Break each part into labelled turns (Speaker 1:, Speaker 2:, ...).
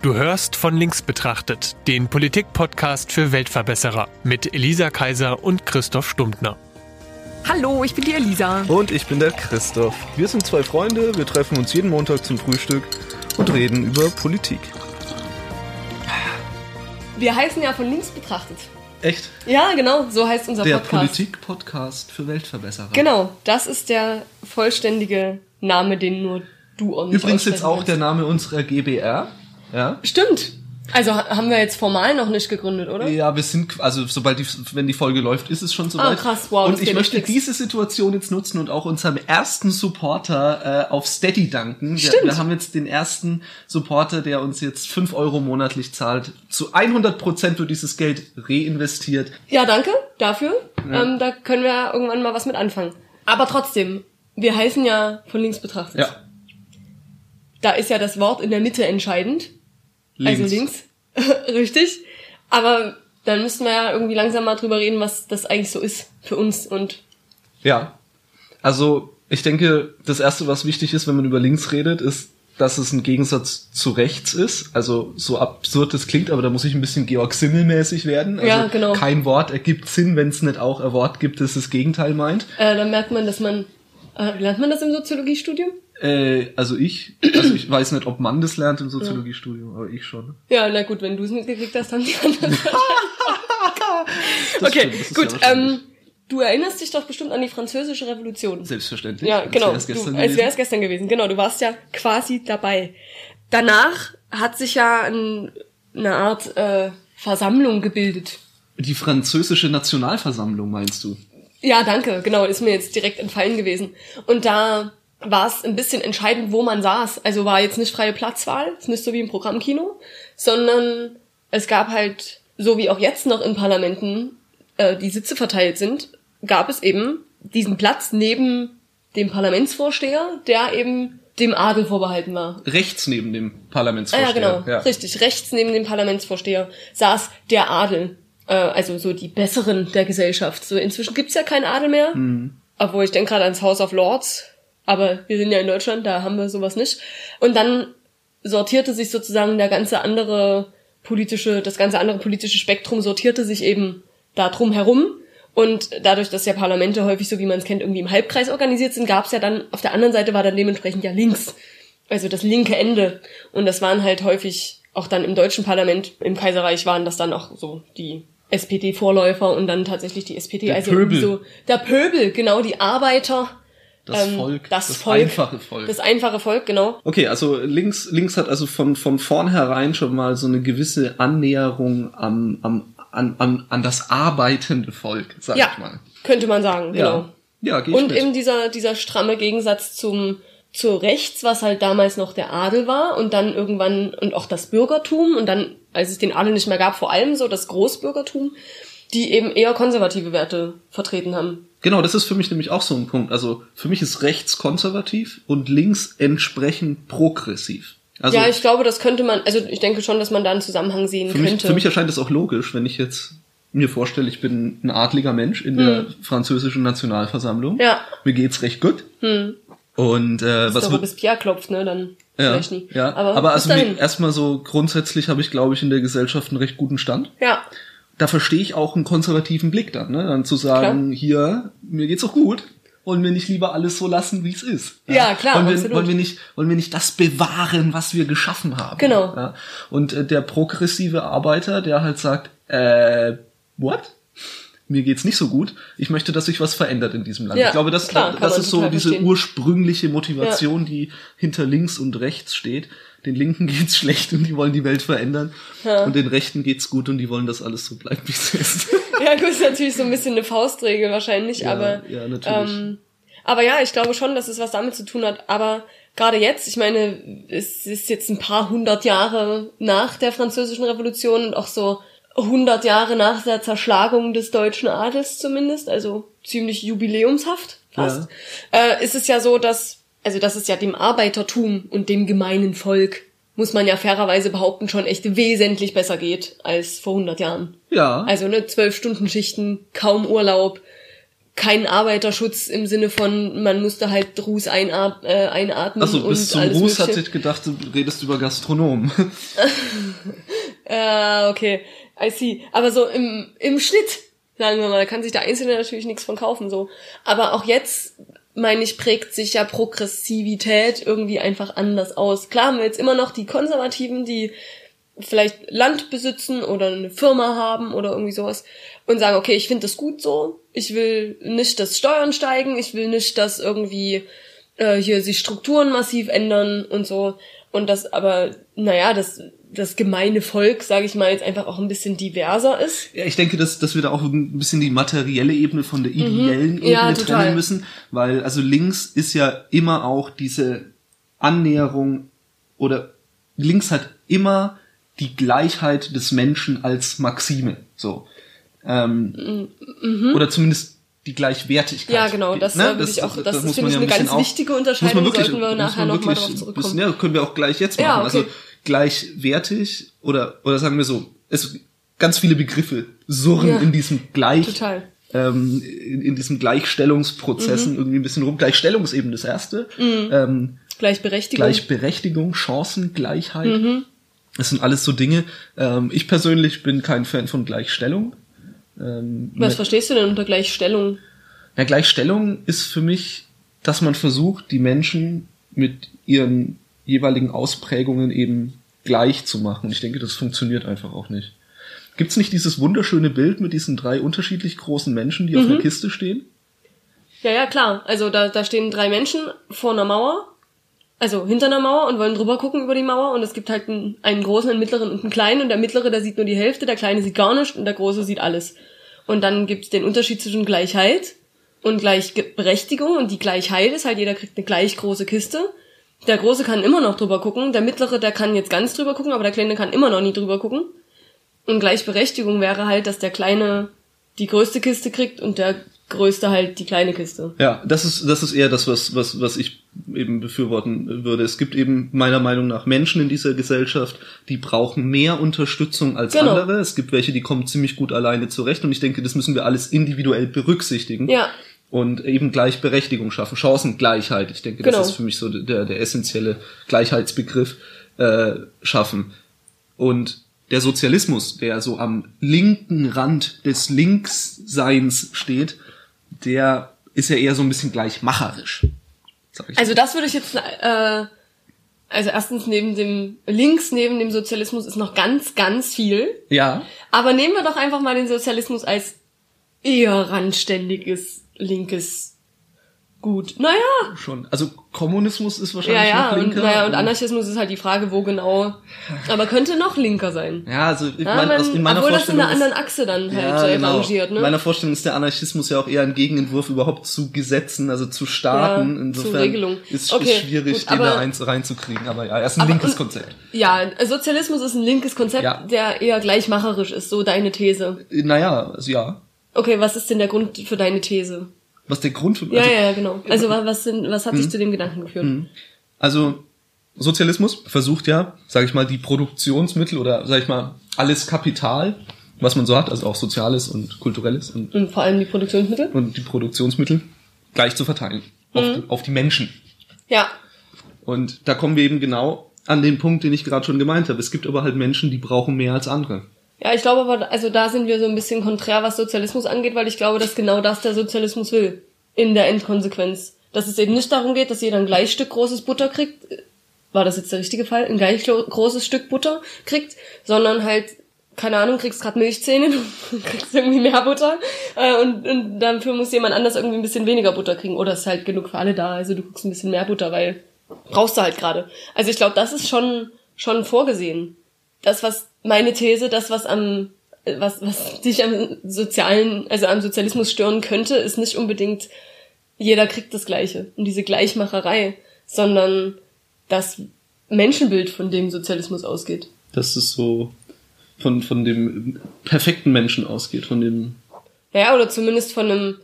Speaker 1: Du hörst von links betrachtet den Politik-Podcast für Weltverbesserer mit Elisa Kaiser und Christoph Stumptner.
Speaker 2: Hallo, ich bin die Elisa.
Speaker 3: Und ich bin der Christoph. Wir sind zwei Freunde, wir treffen uns jeden Montag zum Frühstück und reden über Politik.
Speaker 2: Wir heißen ja von links betrachtet.
Speaker 3: Echt?
Speaker 2: Ja, genau, so heißt unser
Speaker 3: Der
Speaker 2: Podcast.
Speaker 3: Politik-Podcast für Weltverbesserer.
Speaker 2: Genau, das ist der vollständige Name, den nur du und
Speaker 3: Übrigens jetzt auch der Name unserer GBR. Ja?
Speaker 2: Stimmt. Also ha- haben wir jetzt formal noch nicht gegründet, oder?
Speaker 3: Ja, wir sind, also sobald die, wenn die Folge läuft, ist es schon soweit.
Speaker 2: Ah, krass, wow,
Speaker 3: Und ich möchte diese Situation jetzt nutzen und auch unserem ersten Supporter äh, auf Steady danken. Wir,
Speaker 2: Stimmt.
Speaker 3: wir haben jetzt den ersten Supporter, der uns jetzt 5 Euro monatlich zahlt. Zu 100 Prozent wird dieses Geld reinvestiert.
Speaker 2: Ja, danke dafür. Ähm, da können wir irgendwann mal was mit anfangen. Aber trotzdem, wir heißen ja von links betrachtet.
Speaker 3: Ja,
Speaker 2: Da ist ja das Wort in der Mitte entscheidend.
Speaker 3: Links.
Speaker 2: Also links. Richtig. Aber dann müssten wir ja irgendwie langsam mal drüber reden, was das eigentlich so ist für uns und
Speaker 3: Ja. Also, ich denke, das erste, was wichtig ist, wenn man über links redet, ist, dass es ein Gegensatz zu rechts ist. Also, so absurd das klingt, aber da muss ich ein bisschen Georg Simmel-mäßig werden. Also,
Speaker 2: Ja, genau.
Speaker 3: kein Wort ergibt Sinn, wenn es nicht auch ein Wort gibt, das das Gegenteil meint.
Speaker 2: äh, dann merkt man, dass man äh, lernt man das im Soziologiestudium?
Speaker 3: Äh, also ich, also ich weiß nicht, ob man das lernt im Soziologiestudium, aber ich schon.
Speaker 2: Ja, na gut, wenn du es mitgekriegt hast, haben die anderen. Okay,
Speaker 3: stimmt,
Speaker 2: gut.
Speaker 3: ja
Speaker 2: ähm, du erinnerst dich doch bestimmt an die französische Revolution.
Speaker 3: Selbstverständlich.
Speaker 2: Ja, genau. als wäre es gestern gewesen. Genau, du warst ja quasi dabei. Danach hat sich ja ein, eine Art äh, Versammlung gebildet.
Speaker 3: Die französische Nationalversammlung, meinst du?
Speaker 2: Ja, danke. Genau, ist mir jetzt direkt entfallen gewesen. Und da war es ein bisschen entscheidend, wo man saß. Also war jetzt nicht freie Platzwahl, ist nicht so wie im Programmkino, sondern es gab halt, so wie auch jetzt noch in Parlamenten äh, die Sitze verteilt sind, gab es eben diesen Platz neben dem Parlamentsvorsteher, der eben dem Adel vorbehalten war.
Speaker 3: Rechts neben dem
Speaker 2: Ah
Speaker 3: Parlamentsvorsteher.
Speaker 2: ja, genau. Richtig. Rechts neben dem Parlamentsvorsteher saß der Adel. Äh, also so die Besseren der Gesellschaft. So inzwischen gibt's ja keinen Adel mehr. Obwohl ich denke gerade ans House of Lords. Aber wir sind ja in Deutschland, da haben wir sowas nicht. Und dann sortierte sich sozusagen der ganze andere politische, das ganze andere politische Spektrum sortierte sich eben da drum herum. Und dadurch, dass ja Parlamente häufig, so wie man es kennt, irgendwie im Halbkreis organisiert sind, gab's ja dann, auf der anderen Seite war dann dementsprechend ja links. Also das linke Ende. Und das waren halt häufig, auch dann im deutschen Parlament, im Kaiserreich waren das dann auch so die SPD-Vorläufer und dann tatsächlich die SPD.
Speaker 3: Der
Speaker 2: also
Speaker 3: Pöbel.
Speaker 2: so der Pöbel, genau, die Arbeiter.
Speaker 3: Das
Speaker 2: ähm,
Speaker 3: Volk,
Speaker 2: das,
Speaker 3: das
Speaker 2: Volk,
Speaker 3: einfache Volk.
Speaker 2: Das einfache Volk, genau.
Speaker 3: Okay, also links, links hat also von, von vornherein schon mal so eine gewisse Annäherung am, am, an, an, an das arbeitende Volk, sag
Speaker 2: Ja,
Speaker 3: ich mal.
Speaker 2: könnte man sagen, genau.
Speaker 3: Ja, ja geh ich
Speaker 2: Und
Speaker 3: mit.
Speaker 2: eben dieser, dieser stramme Gegensatz zum, zu rechts, was halt damals noch der Adel war und dann irgendwann, und auch das Bürgertum und dann, als es den Adel nicht mehr gab, vor allem so das Großbürgertum, die eben eher konservative Werte vertreten haben.
Speaker 3: Genau, das ist für mich nämlich auch so ein Punkt. Also für mich ist rechts konservativ und links entsprechend progressiv. Also
Speaker 2: ja, ich glaube, das könnte man, also ich denke schon, dass man da einen Zusammenhang sehen
Speaker 3: für, mich,
Speaker 2: könnte.
Speaker 3: für mich erscheint das auch logisch, wenn ich jetzt mir vorstelle, ich bin ein adliger Mensch in der französischen Nationalversammlung.
Speaker 2: Hm. Ja.
Speaker 3: Mir geht's recht gut. Und äh, was wird,
Speaker 2: bis Pierre klopft, ne, dann
Speaker 3: ja,
Speaker 2: vielleicht nie.
Speaker 3: ja.
Speaker 2: aber,
Speaker 3: aber, also erstmal so grundsätzlich habe ich, glaube ich, in der Gesellschaft einen recht guten Stand.
Speaker 2: Ja,
Speaker 3: Da verstehe ich auch einen konservativen Blick dann, ne? Dann zu sagen, hier, mir geht's auch gut. Wollen wir nicht lieber alles so lassen, wie es ist?
Speaker 2: Ja, klar,
Speaker 3: Wollen wir,
Speaker 2: absolut.
Speaker 3: wollen wir nicht, wollen wir nicht das bewahren, was wir geschaffen haben?
Speaker 2: Genau.
Speaker 3: Ja? Und äh, der progressive Arbeiter, der halt sagt, äh, what? Mir geht's nicht so gut. Ich möchte, dass sich was verändert in diesem Land.
Speaker 2: Ja,
Speaker 3: ich glaube, das,
Speaker 2: klar,
Speaker 3: das ist so diese
Speaker 2: verstehen.
Speaker 3: ursprüngliche Motivation, die hinter links und rechts steht. Den Linken geht's schlecht und die wollen die Welt verändern. Und den Rechten geht's gut und die wollen, dass alles so bleibt, wie es ist.
Speaker 2: ja, gut, ist natürlich so ein bisschen eine Faustregel wahrscheinlich,
Speaker 3: Ja,
Speaker 2: aber
Speaker 3: ja, natürlich.
Speaker 2: Ähm, aber ja, ich glaube schon, dass es was damit zu tun hat. Aber gerade jetzt, ich meine, es ist jetzt ein paar hundert Jahre nach der Französischen Revolution und auch so hundert Jahre nach der Zerschlagung des deutschen Adels zumindest, also ziemlich jubiläumshaft fast, äh, ist es ja so, dass, also dass es ja dem Arbeitertum und dem gemeinen Volk, muss man ja fairerweise behaupten, schon echt wesentlich besser geht als vor hundert Jahren.
Speaker 3: Ja.
Speaker 2: Also ne, zwölf Stunden Schichten, kaum Urlaub, kein Arbeiterschutz im Sinne von, man musste halt Ruß einat äh, einatmen.
Speaker 3: Achso, bis zum Ruß hatte ich gedacht, du redest über Gastronomen.
Speaker 2: Äh, okay, I see. Aber so im, im Schnitt, sagen wir mal, kann sich der Einzelne natürlich nichts von kaufen, so. Aber auch jetzt, meine ich, prägt sich ja Progressivität irgendwie einfach anders aus. Klar haben wir jetzt immer noch die Konservativen, die vielleicht Land besitzen oder eine Firma haben oder irgendwie sowas und sagen, okay, ich finde das gut so. Ich will nicht, dass Steuern steigen, ich will nicht, dass irgendwie äh, hier sich Strukturen massiv ändern und so. Und das aber, naja, das, das gemeine Volk, sage ich mal, jetzt einfach auch ein bisschen diverser ist.
Speaker 3: Ja, ich denke, dass, dass wir da auch ein bisschen die materielle Ebene von der ideellen Ebene
Speaker 2: Mhm. Ja, total.
Speaker 3: trennen müssen, weil also links ist ja immer auch diese Annäherung oder links hat immer die Gleichheit des Menschen als Maxime, so ähm, oder zumindest die Gleichwertigkeit.
Speaker 2: Mhm. Ja, genau, das,
Speaker 3: Ne?
Speaker 2: äh, würde ich auch- das ist,
Speaker 3: muss
Speaker 2: finde ich,
Speaker 3: ja
Speaker 2: eine ganz
Speaker 3: auch-
Speaker 2: wichtige Unterscheidung, sollten wir nachher
Speaker 3: man
Speaker 2: noch mal
Speaker 3: wirklich
Speaker 2: drauf zurückkommen.
Speaker 3: bisschen- Ja, können wir auch gleich jetzt
Speaker 2: Ja,
Speaker 3: machen.
Speaker 2: okay.
Speaker 3: Also gleichwertig oder oder sagen wir so, es ganz viele Begriffe surren
Speaker 2: Ja,
Speaker 3: in diesem Gleich
Speaker 2: total.
Speaker 3: ähm, in, in diesem Gleichstellungsprozessen
Speaker 2: Mhm.
Speaker 3: irgendwie ein bisschen rum. Gleichstellung ist eben das erste. Ähm,
Speaker 2: Gleichberechtigung.
Speaker 3: Gleichberechtigung, Chancengleichheit.
Speaker 2: Mhm.
Speaker 3: Das sind alles so Dinge. Ähm, ich persönlich bin kein Fan von Gleichstellung. Ähm,
Speaker 2: Was verstehst du denn unter Gleichstellung?
Speaker 3: ja, Gleichstellung ist für mich, dass man versucht, die Menschen mit ihren jeweiligen Ausprägungen eben gleich zu machen. Ich denke, das funktioniert einfach auch nicht. Gibt's nicht dieses wunderschöne Bild mit diesen drei unterschiedlich großen Menschen, die auf
Speaker 2: Mhm.
Speaker 3: einer Kiste stehen?
Speaker 2: Ja, ja, klar. Also da, da stehen drei Menschen vor einer Mauer, also hinter einer Mauer und wollen drüber gucken über die Mauer und es gibt halt einen, einen großen, einen mittleren und einen kleinen und der mittlere, der sieht nur die Hälfte, der kleine sieht gar nichts und der große sieht alles. Und dann gibt's den Unterschied zwischen Gleichheit und Gleichberechtigung und die Gleichheit ist halt, jeder kriegt eine gleich große Kiste. Der Große kann immer noch drüber gucken, der Mittlere, der kann jetzt ganz drüber gucken, aber der Kleine kann immer noch nie drüber gucken. Und Gleichberechtigung wäre halt, dass der Kleine die größte Kiste kriegt und der Größte halt die kleine Kiste.
Speaker 3: Ja, das ist, das ist eher das, was, was, was ich eben befürworten würde. Es gibt eben meiner Meinung nach Menschen in dieser Gesellschaft, die brauchen mehr Unterstützung als
Speaker 2: Genau.
Speaker 3: andere. Es gibt welche, die kommen ziemlich gut alleine zurecht und ich denke, das müssen wir alles individuell berücksichtigen.
Speaker 2: Ja.
Speaker 3: Und eben Gleichberechtigung schaffen, Chancengleichheit. Ich denke, das
Speaker 2: Genau.
Speaker 3: ist für mich so der, der essentielle Gleichheitsbegriff äh, schaffen. Und der Sozialismus, der so am linken Rand des Linksseins steht, der ist ja eher so ein bisschen gleichmacherisch.
Speaker 2: Also das würde ich jetzt, äh, also erstens neben dem, links neben dem Sozialismus ist noch ganz, ganz viel.
Speaker 3: ja,
Speaker 2: Aber nehmen wir doch einfach mal den Sozialismus als eher randständiges, linkes Gut. Naja.
Speaker 3: schon. Also Kommunismus ist
Speaker 2: Ja,
Speaker 3: wahrscheinlich
Speaker 2: ja.
Speaker 3: noch
Speaker 2: Und,
Speaker 3: linker.
Speaker 2: naja, und Anarchismus ist halt die Frage, wo genau. Aber könnte noch linker sein.
Speaker 3: Ja, also ich
Speaker 2: Ja,
Speaker 3: meine, aus- in meiner
Speaker 2: obwohl das in
Speaker 3: Vorstellung
Speaker 2: einer
Speaker 3: ist-
Speaker 2: anderen Achse dann halt
Speaker 3: Ja,
Speaker 2: äh,
Speaker 3: genau.
Speaker 2: rangiert,
Speaker 3: In
Speaker 2: ne?
Speaker 3: meiner Vorstellung ist der Anarchismus ja auch eher ein Gegenentwurf überhaupt zu Gesetzen, also zu Staaten.
Speaker 2: Ja,
Speaker 3: Insofern
Speaker 2: zu Regelung.
Speaker 3: ist
Speaker 2: Okay,
Speaker 3: ist schwierig,
Speaker 2: gut,
Speaker 3: den da eins reinzukriegen. Aber ja, er ist ein
Speaker 2: Aber-
Speaker 3: linkes
Speaker 2: und-
Speaker 3: Konzept.
Speaker 2: Ja, Sozialismus ist ein linkes Konzept,
Speaker 3: Ja.
Speaker 2: der eher gleichmacherisch ist, so deine These.
Speaker 3: Naja, also ja.
Speaker 2: Okay, was ist denn der Grund für deine These?
Speaker 3: Was der Grund für...
Speaker 2: Ja,
Speaker 3: also,
Speaker 2: ja, ja, genau. Also wa- was, sind, was hat dich zu dem Gedanken geführt?
Speaker 3: Also Sozialismus versucht ja, sage ich mal, die Produktionsmittel oder sage ich mal alles Kapital, was man so hat, also auch soziales und kulturelles und,
Speaker 2: Und vor allem die Produktionsmittel?
Speaker 3: und die Produktionsmittel gleich zu verteilen auf,
Speaker 2: Mhm.
Speaker 3: die, auf die Menschen.
Speaker 2: Ja.
Speaker 3: Und da kommen wir eben genau an den Punkt, den ich gerade schon gemeint habe. Es gibt aber halt Menschen, die brauchen mehr als andere.
Speaker 2: Ja, ich glaube aber, also da sind wir so ein bisschen konträr, was Sozialismus angeht, weil ich glaube, dass genau das der Sozialismus will. In der Endkonsequenz. Dass es eben nicht darum geht, dass jeder ein gleich Stück großes Butter kriegt. War das jetzt der richtige Fall? Ein gleich großes Stück Butter kriegt, sondern halt, keine Ahnung, kriegst grad Milchzähne, kriegst irgendwie mehr Butter äh, und, und dafür muss jemand anders irgendwie ein bisschen weniger Butter kriegen. Oder ist halt genug für alle da, also du kriegst ein bisschen mehr Butter, weil brauchst du halt gerade. Also ich glaube, das ist schon, schon vorgesehen. Das, was meine These, das, was am, was, was dich am sozialen, also am Sozialismus stören könnte, ist nicht unbedingt, jeder kriegt das Gleiche und diese Gleichmacherei, sondern das Menschenbild, von dem Sozialismus ausgeht.
Speaker 3: Dass es so von, von dem perfekten Menschen ausgeht, von dem
Speaker 2: Ja, oder zumindest von einem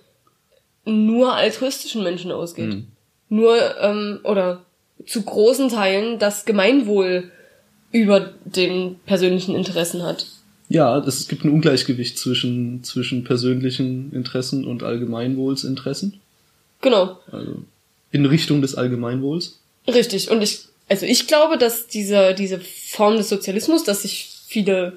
Speaker 2: nur altruistischen Menschen ausgeht. Nur, ähm, oder zu großen Teilen das Gemeinwohl über den persönlichen Interessen hat.
Speaker 3: Ja, es gibt ein Ungleichgewicht zwischen, zwischen persönlichen Interessen und Allgemeinwohlsinteressen.
Speaker 2: Genau.
Speaker 3: Also in Richtung des Allgemeinwohls.
Speaker 2: Richtig. Und ich, also ich glaube, dass diese, diese Form des Sozialismus, dass sich viele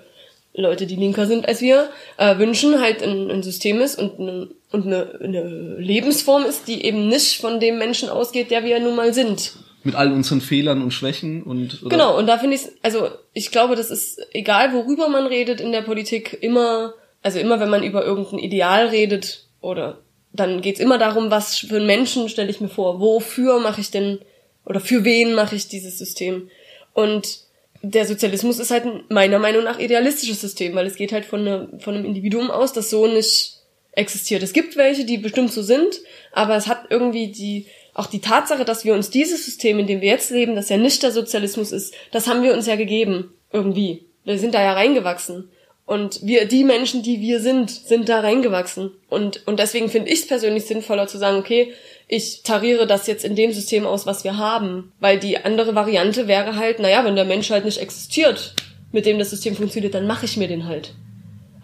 Speaker 2: Leute, die linker sind als wir, äh, wünschen, halt ein, ein System ist und, eine, und eine, eine Lebensform ist, die eben nicht von dem Menschen ausgeht, der wir nun mal sind.
Speaker 3: Mit all unseren Fehlern und Schwächen und.
Speaker 2: Oder? Genau, und da finde ich, also ich glaube, das ist egal, worüber man redet in der Politik, immer, also immer, wenn man über irgendein Ideal redet oder dann geht's immer darum, was für einen Menschen stelle ich mir vor, wofür mache ich denn oder für wen mache ich dieses System. Und der Sozialismus ist halt meiner Meinung nach idealistisches System, weil es geht halt von, eine, von einem Individuum aus, das so nicht existiert. Es gibt welche, die bestimmt so sind, aber es hat irgendwie die, auch die Tatsache, dass wir uns dieses System, in dem wir jetzt leben, das ja nicht der Sozialismus ist, das haben wir uns ja gegeben, irgendwie. Wir sind da ja reingewachsen. Und wir, die Menschen, die wir sind, sind da reingewachsen. Und, und deswegen finde ich es persönlich sinnvoller zu sagen, okay, ich tariere das jetzt in dem System aus, was wir haben. Weil die andere Variante wäre halt, naja, wenn der Mensch halt nicht existiert, mit dem das System funktioniert, dann mache ich mir den halt.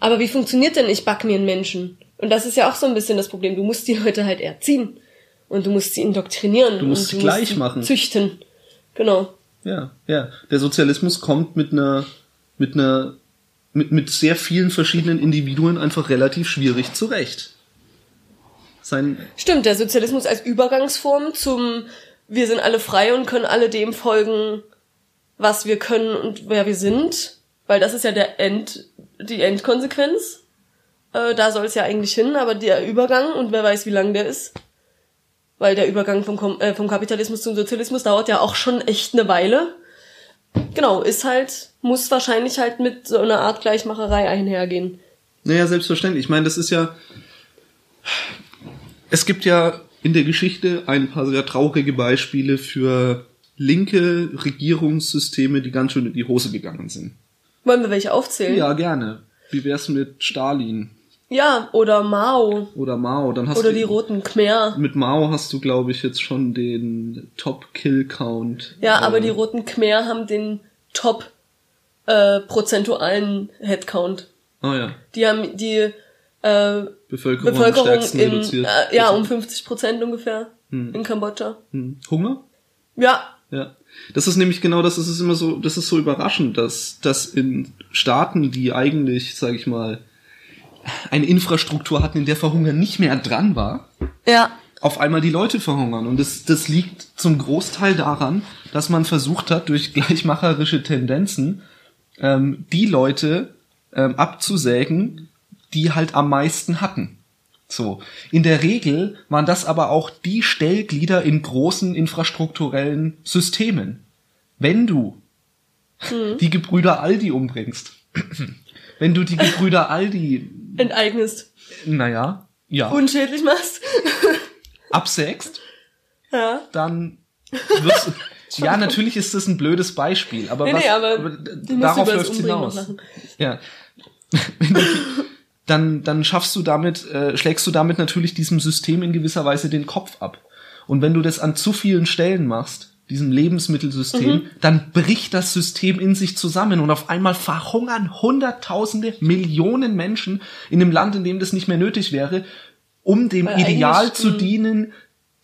Speaker 2: Aber wie funktioniert denn, ich back mir einen Menschen? Und das ist ja auch so ein bisschen das Problem. Du musst die Leute halt erziehen. Und du musst sie indoktrinieren.
Speaker 3: Du musst
Speaker 2: sie
Speaker 3: gleich musst machen.
Speaker 2: Züchten. Genau.
Speaker 3: Ja, ja. Der Sozialismus kommt mit einer, mit einer, mit, mit sehr vielen verschiedenen Individuen einfach relativ schwierig zurecht
Speaker 2: sein. Stimmt, der Sozialismus als Übergangsform zum wir sind alle frei und können alle dem folgen, was wir können und wer wir sind, weil das ist ja der End, die Endkonsequenz. Äh, da soll es ja eigentlich hin, aber der Übergang und wer weiß, wie lang der ist, weil der Übergang vom, äh, vom Kapitalismus zum Sozialismus dauert ja auch schon echt eine Weile. Genau, ist halt, muss wahrscheinlich halt mit so einer Art Gleichmacherei einhergehen.
Speaker 3: Naja, selbstverständlich. Ich meine, das ist ja, es gibt ja in der Geschichte ein paar sehr traurige Beispiele für linke Regierungssysteme, die ganz schön in die Hose gegangen sind.
Speaker 2: Wollen wir welche aufzählen?
Speaker 3: Ja, gerne. Wie wär's mit Stalin?
Speaker 2: Ja, oder Mao.
Speaker 3: Oder Mao, dann hast
Speaker 2: oder
Speaker 3: du.
Speaker 2: die roten Khmer.
Speaker 3: Mit Mao hast du, glaube ich, jetzt schon den Top-Kill-Count.
Speaker 2: Ja, äh, aber die roten Khmer haben den Top äh, prozentualen Headcount.
Speaker 3: Ah ja.
Speaker 2: Die haben die äh, Bevölkerung, Bevölkerung in, äh, ja, um 50 Prozent ungefähr hm. in Kambodscha.
Speaker 3: Hm. Hunger?
Speaker 2: Ja.
Speaker 3: Ja. Das ist nämlich genau das, das ist immer so, das ist so überraschend, dass, dass in Staaten, die eigentlich, sage ich mal, eine Infrastruktur hatten, in der Verhungern nicht mehr dran war,
Speaker 2: ja.
Speaker 3: auf einmal die Leute verhungern. Und das, das liegt zum Großteil daran, dass man versucht hat, durch gleichmacherische Tendenzen ähm, die Leute ähm, abzusägen, die halt am meisten hatten. So. In der Regel waren das aber auch die Stellglieder in großen infrastrukturellen Systemen. Wenn du hm. die Gebrüder Aldi umbringst, wenn du die Gebrüder Aldi
Speaker 2: enteignest,
Speaker 3: naja, ja,
Speaker 2: unschädlich machst,
Speaker 3: absägst,
Speaker 2: ja.
Speaker 3: dann wirst ja, natürlich ist das ein blödes Beispiel, aber,
Speaker 2: nee,
Speaker 3: was,
Speaker 2: nee, aber,
Speaker 3: aber darauf läuft hinaus. Ja. Du, dann, dann schaffst du damit, äh, schlägst du damit natürlich diesem System in gewisser Weise den Kopf ab. Und wenn du das an zu vielen Stellen machst, diesem Lebensmittelsystem, mhm. dann bricht das System in sich zusammen und auf einmal verhungern Hunderttausende, Millionen Menschen in einem Land, in dem das nicht mehr nötig wäre, um dem Weil Ideal zu dienen,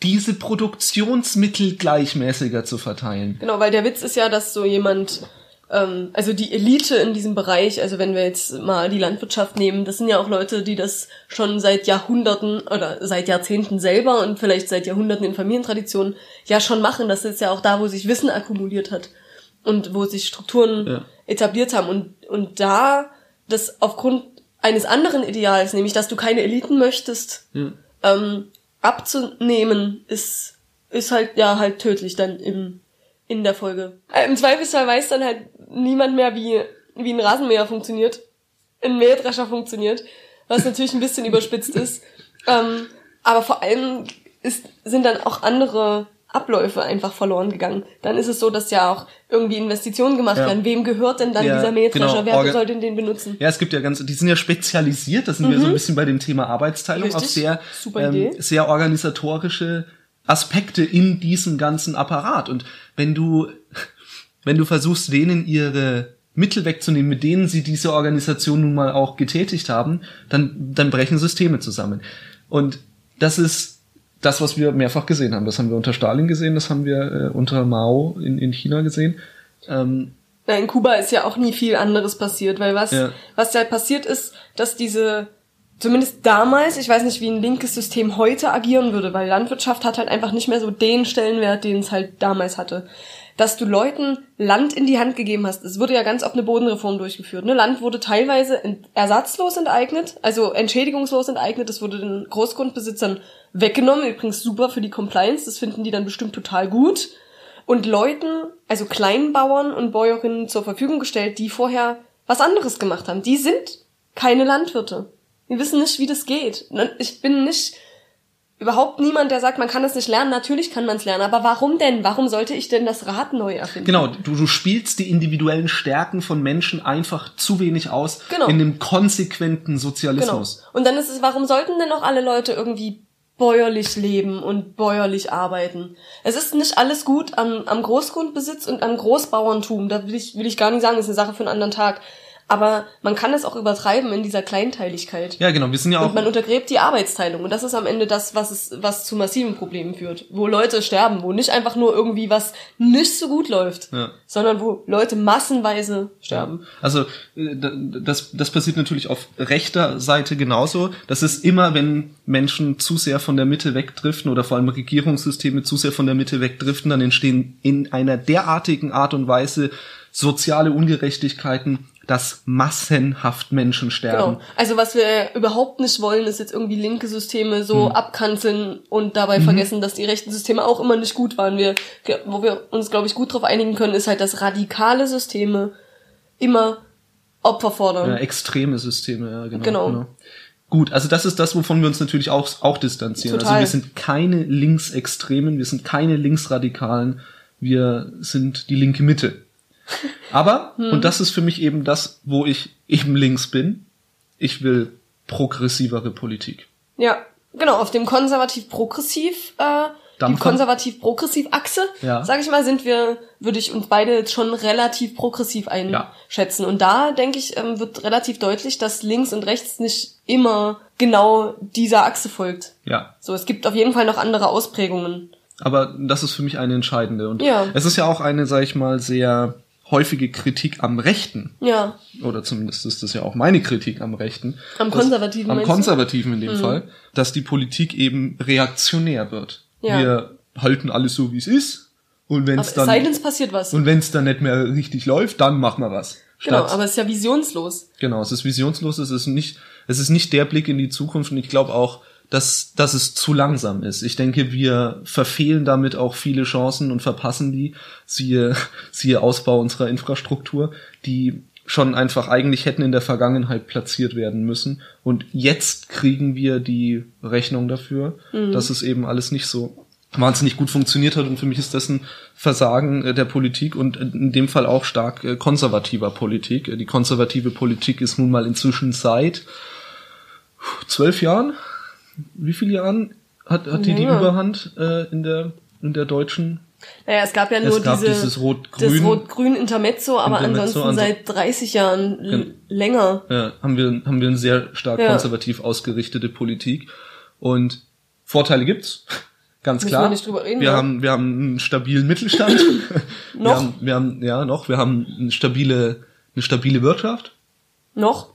Speaker 3: diese Produktionsmittel gleichmäßiger zu verteilen.
Speaker 2: Genau, weil der Witz ist ja, dass so jemand ähm, also die Elite in diesem Bereich, also wenn wir jetzt mal die Landwirtschaft nehmen, das sind ja auch Leute, die das schon seit Jahrhunderten oder seit Jahrzehnten selber und vielleicht seit Jahrhunderten in Familientraditionen ja schon machen. Das ist ja auch da, wo sich Wissen akkumuliert hat und wo sich Strukturen ja. etabliert haben. Und, und da das aufgrund eines anderen Ideals, nämlich dass du keine Eliten möchtest, ja. ähm, abzunehmen, ist, ist halt ja halt tödlich dann im in der Folge. Äh, Im Zweifelsfall weiß dann halt niemand mehr, wie, wie ein Rasenmäher funktioniert, ein Mähdrescher funktioniert, was natürlich ein bisschen überspitzt ist. Ähm, aber vor allem ist, sind dann auch andere Abläufe einfach verloren gegangen. Dann ist es so, dass ja auch irgendwie Investitionen gemacht ja. werden. Wem gehört denn dann ja, dieser Mähdrescher? Genau. Wer soll denn den benutzen?
Speaker 3: Ja, es gibt ja ganz, die sind ja spezialisiert. Das sind mhm. wir so ein bisschen bei dem Thema Arbeitsteilung Richtig. auf sehr, ähm, sehr organisatorische Aspekte in diesem ganzen Apparat. Und wenn du, wenn du versuchst, denen ihre Mittel wegzunehmen, mit denen sie diese Organisation nun mal auch getätigt haben, dann, dann brechen Systeme zusammen. Und das ist das, was wir mehrfach gesehen haben. Das haben wir unter Stalin gesehen, das haben wir äh, unter Mao in, in China gesehen. Ähm,
Speaker 2: Na, in Kuba ist ja auch nie viel anderes passiert, weil was,
Speaker 3: Ja.
Speaker 2: was da passiert ist, dass diese, zumindest damals, ich weiß nicht, wie ein linkes System heute agieren würde, weil Landwirtschaft hat halt einfach nicht mehr so den Stellenwert, den es halt damals hatte. Dass du Leuten Land in die Hand gegeben hast. Es wurde ja ganz oft eine Bodenreform durchgeführt. Ne? Land wurde teilweise ersatzlos enteignet, also entschädigungslos enteignet. Das wurde den Großgrundbesitzern weggenommen. Übrigens super für die Compliance. Das finden die dann bestimmt total gut und Leuten, also Kleinbauern und Bäuerinnen zur Verfügung gestellt, die vorher was anderes gemacht haben. Die sind keine Landwirte. Wir wissen nicht, wie das geht. Und Ich bin nicht überhaupt niemand, der sagt, man kann das nicht lernen. Natürlich kann man es lernen, aber warum denn? Warum sollte ich denn das Rad neu erfinden?
Speaker 3: Genau, du, du spielst die individuellen Stärken von Menschen einfach zu wenig aus
Speaker 2: Genau.
Speaker 3: in dem konsequenten
Speaker 2: Genau.
Speaker 3: Sozialismus.
Speaker 2: Und dann ist es, warum sollten denn auch alle Leute irgendwie bäuerlich leben und bäuerlich arbeiten? Es ist nicht alles gut am, am Großgrundbesitz und am Großbauerntum. Da will ich, will ich gar nicht sagen, das ist eine Sache für einen anderen Tag. Aber man kann es auch übertreiben in dieser Kleinteiligkeit.
Speaker 3: Ja, genau, wir sind ja auch
Speaker 2: Und man untergräbt die Arbeitsteilung. Und das ist am Ende das, was es, was zu massiven Problemen führt. Wo Leute sterben, wo nicht einfach nur irgendwie was nicht so gut läuft,
Speaker 3: Ja.
Speaker 2: sondern wo Leute massenweise sterben.
Speaker 3: Also äh, da- das, das passiert natürlich auf rechter Seite genauso. Das ist immer, wenn Menschen zu sehr von der Mitte wegdriften oder vor allem Regierungssysteme zu sehr von der Mitte wegdriften, dann entstehen in einer derartigen Art und Weise soziale Ungerechtigkeiten, dass massenhaft Menschen sterben.
Speaker 2: Genau. Also was wir überhaupt nicht wollen, ist jetzt irgendwie linke Systeme so
Speaker 3: Hm.
Speaker 2: abkanzeln und dabei
Speaker 3: Mhm.
Speaker 2: vergessen, dass die rechten Systeme auch immer nicht gut waren. Wir, wo wir uns, glaube ich, gut drauf einigen können, ist halt, dass radikale Systeme immer Opfer fordern.
Speaker 3: Ja, extreme Systeme, ja, genau,
Speaker 2: Genau.
Speaker 3: Gut, also das ist das, wovon wir uns natürlich auch, auch distanzieren.
Speaker 2: Total.
Speaker 3: Also wir sind keine Linksextremen, wir sind keine Linksradikalen, wir sind die linke Mitte. Aber,
Speaker 2: Hm.
Speaker 3: und das ist für mich eben das, wo ich eben links bin, ich will progressivere Politik.
Speaker 2: Ja, genau, auf dem konservativ-progressiv, äh, die konservativ-progressiv-Achse,
Speaker 3: Ja.
Speaker 2: sag ich mal, sind wir, würde ich uns beide jetzt schon relativ progressiv einschätzen. Und da, denke ich, ähm, wird relativ deutlich, dass links und rechts nicht immer genau dieser Achse folgt.
Speaker 3: Ja.
Speaker 2: So, es gibt auf jeden Fall noch andere Ausprägungen.
Speaker 3: Aber das ist für mich eine entscheidende. Und
Speaker 2: Ja.
Speaker 3: es ist ja auch eine, sag ich mal, sehr häufige Kritik am Rechten.
Speaker 2: Ja,
Speaker 3: oder zumindest ist das ja auch meine Kritik am Rechten.
Speaker 2: Am
Speaker 3: dass-
Speaker 2: Konservativen
Speaker 3: Am?
Speaker 2: Mhm.
Speaker 3: Konservativen in dem Fall, dass die Politik eben reaktionär wird.
Speaker 2: Ja.
Speaker 3: Wir halten alles so, wie es ist. Und wenn es dann,
Speaker 2: es passiert was.
Speaker 3: und wenn es dann nicht mehr richtig läuft, dann machen wir was.
Speaker 2: Genau,
Speaker 3: Statt-
Speaker 2: aber es ist ja visionslos.
Speaker 3: Genau, es ist visionslos, es ist nicht, es ist nicht der Blick in die Zukunft und ich glaube auch, dass, dass es zu langsam ist. Ich denke, wir verfehlen damit auch viele Chancen und verpassen die, siehe, siehe Ausbau unserer Infrastruktur, die schon einfach eigentlich hätten in der Vergangenheit platziert werden müssen. Und jetzt kriegen wir die Rechnung dafür, dass es eben alles nicht so wahnsinnig gut funktioniert hat und für mich ist das ein Versagen äh, der Politik und in dem Fall auch stark äh, konservativer Politik. Äh, Die konservative Politik ist nun mal inzwischen seit zwölf Jahren, wie viele Jahren hat, hat die die. Überhand äh, in der in der deutschen?
Speaker 2: Naja, es gab ja nur
Speaker 3: gab
Speaker 2: diese,
Speaker 3: dieses
Speaker 2: das
Speaker 3: Rot-Grün.
Speaker 2: Rot-Grün Intermezzo, aber
Speaker 3: Intermezzo,
Speaker 2: ansonsten
Speaker 3: also-
Speaker 2: seit 30 Jahren länger.
Speaker 3: Ja, haben wir haben wir eine sehr stark
Speaker 2: Ja.
Speaker 3: konservativ ausgerichtete Politik und Vorteile gibt's. Ganz
Speaker 2: Müssen
Speaker 3: klar.
Speaker 2: wir nicht drüber reden,
Speaker 3: wir
Speaker 2: ne?
Speaker 3: haben wir haben einen stabilen Mittelstand. Wir
Speaker 2: Noch?
Speaker 3: haben, wir haben ja noch, wir haben eine stabile eine stabile Wirtschaft.
Speaker 2: Noch?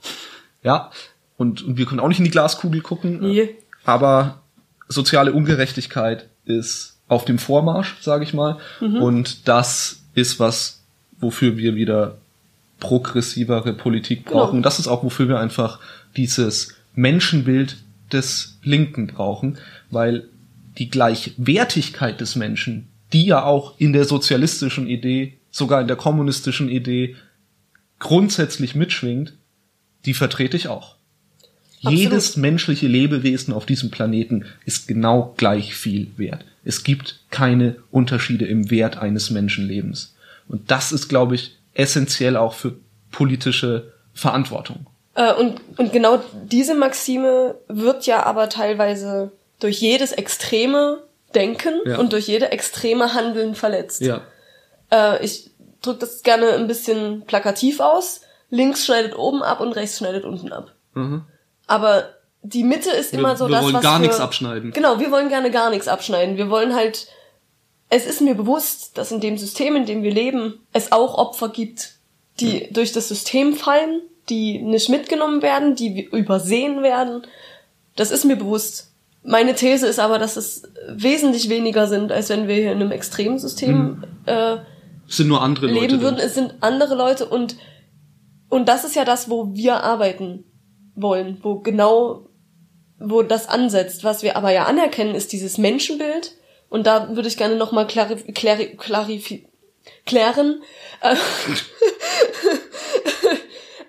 Speaker 3: Ja. Und, und wir können auch nicht in die Glaskugel gucken.
Speaker 2: Nee.
Speaker 3: Aber soziale Ungerechtigkeit ist auf dem Vormarsch, sage ich mal.
Speaker 2: Mhm.
Speaker 3: Und das ist was, wofür wir wieder progressivere Politik
Speaker 2: Genau.
Speaker 3: brauchen. Und das ist auch, wofür wir einfach dieses Menschenbild des Linken brauchen, weil die Gleichwertigkeit des Menschen, die ja auch in der sozialistischen Idee, sogar in der kommunistischen Idee grundsätzlich mitschwingt, die vertrete ich auch.
Speaker 2: Absolut.
Speaker 3: Jedes menschliche Lebewesen auf diesem Planeten ist genau gleich viel wert. Es gibt keine Unterschiede im Wert eines Menschenlebens. Und das ist, glaube ich, essentiell auch für politische Verantwortung.
Speaker 2: Äh, und, und genau diese Maxime wird ja aber teilweise durch jedes extreme Denken
Speaker 3: Ja.
Speaker 2: und durch jede extreme Handeln verletzt.
Speaker 3: Ja.
Speaker 2: Äh, ich drücke das gerne ein bisschen plakativ aus. Links schneidet oben ab und rechts schneidet unten ab.
Speaker 3: Mhm.
Speaker 2: Aber die Mitte ist
Speaker 3: Wir,
Speaker 2: immer so
Speaker 3: wir
Speaker 2: das,
Speaker 3: wollen
Speaker 2: was
Speaker 3: gar
Speaker 2: wir,
Speaker 3: nichts abschneiden.
Speaker 2: Genau, wir wollen gerne gar nichts abschneiden. Wir wollen halt, es ist mir bewusst, dass in dem System, in dem wir leben, es auch Opfer gibt, die durch das System fallen, die nicht mitgenommen werden, die übersehen werden. Das ist mir bewusst. Meine These ist aber, dass es wesentlich weniger sind, als wenn wir hier in einem extremen System äh,
Speaker 3: Es sind nur andere Leute.
Speaker 2: leben
Speaker 3: drin.
Speaker 2: würden. Es sind andere Leute und, und das ist ja das, wo wir arbeiten wollen, wo genau, wo das ansetzt. Was wir aber ja anerkennen, ist dieses Menschenbild. Und da würde ich gerne nochmal klari klari klarifi klären. Äh,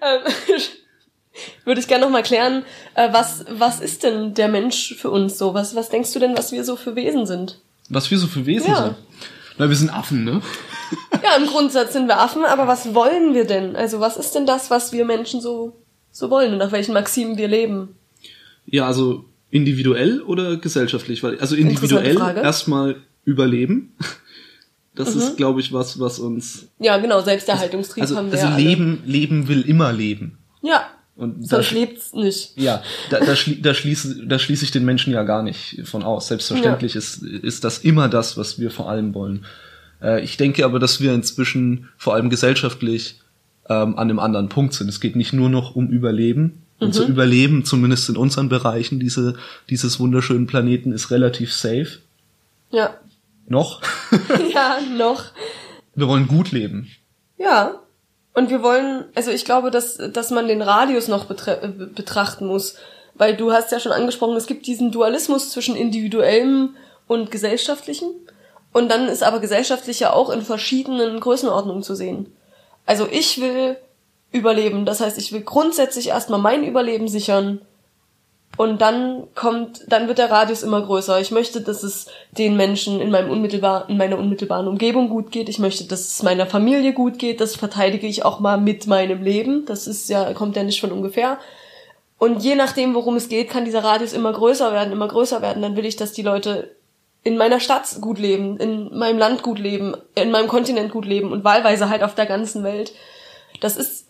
Speaker 2: würde ich gerne nochmal klären, äh, was, was ist denn der Mensch für uns so? Was, was denkst du denn, was wir so für Wesen sind?
Speaker 3: Was wir so für Wesen
Speaker 2: Ja.
Speaker 3: sind. Na, wir sind Affen, ne?
Speaker 2: Ja, im Grundsatz sind wir Affen, aber was wollen wir denn? Also was ist denn das, was wir Menschen so, so wollen und nach welchen Maximen wir leben?
Speaker 3: Ja, also individuell oder gesellschaftlich? Weil, also individuell erstmal überleben. Das
Speaker 2: Mhm.
Speaker 3: ist, glaube ich, was, was uns.
Speaker 2: Ja, genau, Selbsterhaltungstrieb
Speaker 3: Also,
Speaker 2: haben wir
Speaker 3: also
Speaker 2: ja alle.
Speaker 3: Leben, Leben will immer leben.
Speaker 2: Ja,
Speaker 3: Und
Speaker 2: sonst lebt's nicht.
Speaker 3: ja, da, da, schli da, schließe, da schließe ich den Menschen ja gar nicht von aus. Selbstverständlich ist, ist das immer das, was wir vor allem wollen. Äh, ich denke aber, dass wir inzwischen vor allem gesellschaftlich ähm, an einem anderen Punkt sind. Es geht nicht nur noch um Überleben. Und
Speaker 2: Mhm.
Speaker 3: zu überleben, zumindest in unseren Bereichen diese, dieses wunderschönen Planeten, ist relativ safe.
Speaker 2: Ja.
Speaker 3: Noch.
Speaker 2: ja, noch.
Speaker 3: wir wollen gut leben.
Speaker 2: Ja. Und wir wollen, also ich glaube, dass, dass man den Radius noch betre äh, betrachten muss. Weil du hast ja schon angesprochen, es gibt diesen Dualismus zwischen individuellem und gesellschaftlichem. Und dann ist aber gesellschaftlich ja auch in verschiedenen Größenordnungen zu sehen. Also ich will überleben. Das heißt, ich will grundsätzlich erstmal mein Überleben sichern. Und dann kommt, dann wird der Radius immer größer. Ich möchte, dass es den Menschen in meinem unmittelbar, in meiner unmittelbaren Umgebung gut geht. Ich möchte, dass es meiner Familie gut geht. Das verteidige ich auch mal mit meinem Leben. Das ist ja, kommt ja nicht von ungefähr. Und je nachdem, worum es geht, kann dieser Radius immer größer werden, immer größer werden. Dann will ich, dass die Leute in meiner Stadt gut leben, in meinem Land gut leben, in meinem Kontinent gut leben und wahlweise halt auf der ganzen Welt. Das ist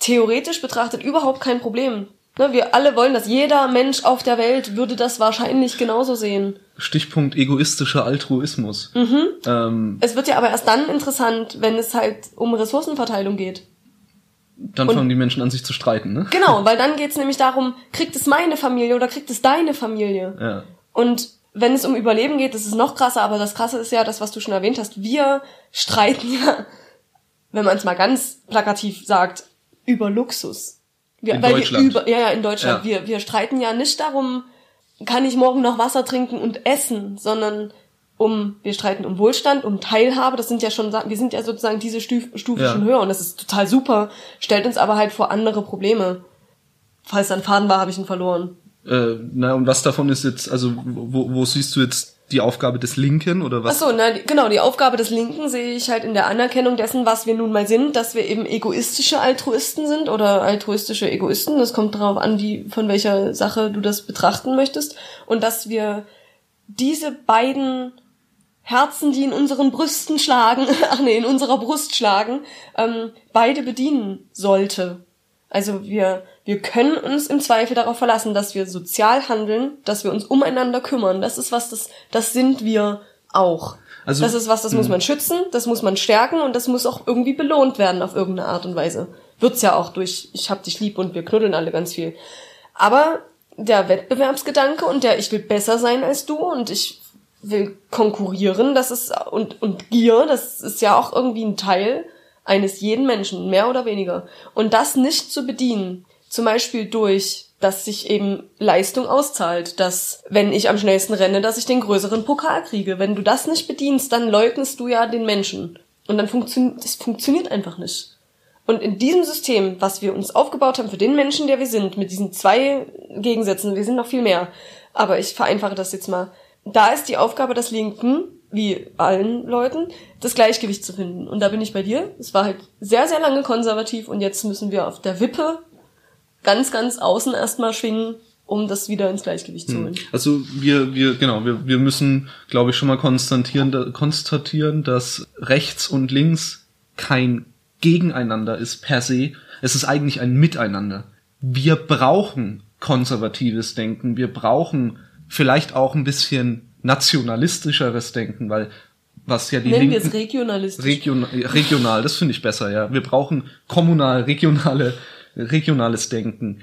Speaker 2: theoretisch betrachtet überhaupt kein Problem. Ne, wir alle wollen das. Jeder Mensch auf der Welt würde das wahrscheinlich genauso sehen.
Speaker 3: Stichpunkt egoistischer Altruismus.
Speaker 2: Mhm.
Speaker 3: Ähm,
Speaker 2: Es wird ja aber erst dann interessant, wenn es halt um Ressourcenverteilung geht.
Speaker 3: dann
Speaker 2: Und-
Speaker 3: fangen die Menschen an, sich zu streiten, ne?
Speaker 2: Genau, weil dann geht's nämlich darum, kriegt es meine Familie oder kriegt es deine Familie?
Speaker 3: Ja.
Speaker 2: Und wenn es um Überleben geht, das ist noch krasser, aber das krasse ist ja das, was du schon erwähnt hast. Wir streiten ja, wenn man es mal ganz plakativ sagt, über Luxus. Wir,
Speaker 3: In
Speaker 2: weil
Speaker 3: Deutschland.
Speaker 2: Wir über, ja, ja, in Deutschland.
Speaker 3: Ja.
Speaker 2: Wir, wir streiten ja nicht darum, kann ich morgen noch Wasser trinken und essen, sondern um, wir streiten um Wohlstand, um Teilhabe. Das sind ja schon, wir sind ja sozusagen diese Stuf, Stufe
Speaker 3: Ja.
Speaker 2: schon höher und das ist total super. Stellt uns aber halt vor andere Probleme. Falls dann Faden war, habe ich ihn verloren.
Speaker 3: Äh, na, und was davon ist jetzt, also wo, wo siehst du jetzt die Aufgabe des Linken oder was?
Speaker 2: Ach so, na, genau, die Aufgabe des Linken sehe ich halt in der Anerkennung dessen, was wir nun mal sind, dass wir eben egoistische Altruisten sind oder altruistische Egoisten. Das kommt darauf an, wie, von welcher Sache du das betrachten möchtest. Und dass wir diese beiden Herzen, die in unseren Brüsten schlagen, ach nee, in unserer Brust schlagen, ähm, beide bedienen sollte. Also wir, wir können uns im Zweifel darauf verlassen, dass wir sozial handeln, dass wir uns umeinander kümmern. Das ist was, das, das sind wir auch.
Speaker 3: Also-
Speaker 2: das ist was, das muss man schützen, das muss man stärken und das muss auch irgendwie belohnt werden auf irgendeine Art und Weise. Wird's ja auch durch, ich hab dich lieb und wir knuddeln alle ganz viel. Aber der Wettbewerbsgedanke und der, ich will besser sein als du und ich will konkurrieren, das ist, und, und Gier, das ist ja auch irgendwie ein Teil eines jeden Menschen, mehr oder weniger. Und das nicht zu bedienen, zum Beispiel durch, dass sich eben Leistung auszahlt, dass, wenn ich am schnellsten renne, dass ich den größeren Pokal kriege. Wenn du das nicht bedienst, dann leugnest du ja den Menschen. Und dann funktioniert, das funktioniert einfach nicht. Und in diesem System, was wir uns aufgebaut haben für den Menschen, der wir sind, mit diesen zwei Gegensätzen, wir sind noch viel mehr, aber ich vereinfache das jetzt mal, da ist die Aufgabe des Linken, wie allen Leuten, das Gleichgewicht zu finden. Und da bin ich bei dir. Es war halt sehr, sehr lange konservativ und jetzt müssen wir auf der Wippe ganz, ganz außen erstmal schwingen, um das wieder ins Gleichgewicht zu holen.
Speaker 3: Also wir, wir, genau, wir, wir müssen, glaube ich, schon mal konstatieren, da, konstatieren, dass rechts und links kein Gegeneinander ist per se. Es ist eigentlich ein Miteinander. Wir brauchen konservatives Denken. Wir brauchen vielleicht auch ein bisschen nationalistischeres Denken, weil was ja die
Speaker 2: Nennen wir
Speaker 3: Linken
Speaker 2: es regionalistisch.
Speaker 3: Region, regional, das finde ich besser, ja. Wir brauchen kommunal, regionale, regionales Denken.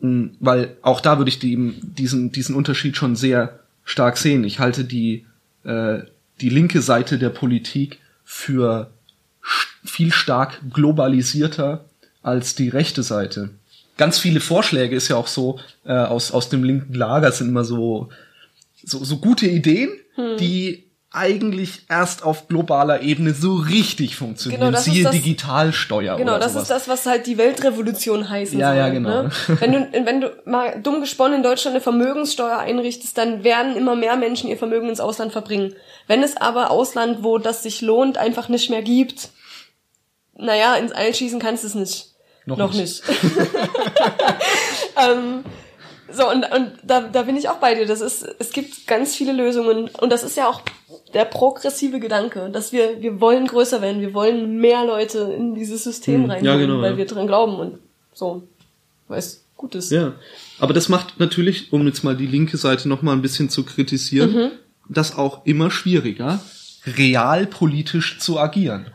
Speaker 3: Mm, Weil auch da würde ich die, diesen, diesen Unterschied schon sehr stark sehen. Ich halte die, äh, die linke Seite der Politik für viel stark globalisierter als die rechte Seite. Ganz viele Vorschläge ist ja auch so, äh, aus, aus dem linken Lager sind immer so, so, so gute Ideen,
Speaker 2: Hm.
Speaker 3: die eigentlich erst auf globaler Ebene so richtig funktionieren.
Speaker 2: Genau, das
Speaker 3: Siehe
Speaker 2: das-
Speaker 3: Digitalsteuer
Speaker 2: Genau, das
Speaker 3: sowas.
Speaker 2: ist das, was halt die Weltrevolution heißen
Speaker 3: Ja,
Speaker 2: soll.
Speaker 3: ja, genau.
Speaker 2: Ne? Wenn, du, wenn du mal dumm gesponnen in Deutschland eine Vermögenssteuer einrichtest, dann werden immer mehr Menschen ihr Vermögen ins Ausland verbringen. Wenn es aber Ausland, wo das sich lohnt, einfach nicht mehr gibt, naja, ins All schießen kannst du es nicht.
Speaker 3: Noch
Speaker 2: Noch,
Speaker 3: nicht.
Speaker 2: nicht. ähm, so, und, und da, da bin ich auch bei dir. Das ist, es gibt ganz viele Lösungen. Und das ist ja auch der progressive Gedanke, dass wir, wir wollen größer werden, wir wollen mehr Leute in dieses System
Speaker 3: Hm, ja,
Speaker 2: reinholen,
Speaker 3: genau,
Speaker 2: weil
Speaker 3: ja.
Speaker 2: wir dran glauben und so, weil es gut ist.
Speaker 3: Ja, aber das macht natürlich, um jetzt mal die linke Seite noch mal ein bisschen zu kritisieren,
Speaker 2: Mhm.
Speaker 3: das auch immer schwieriger, realpolitisch zu agieren.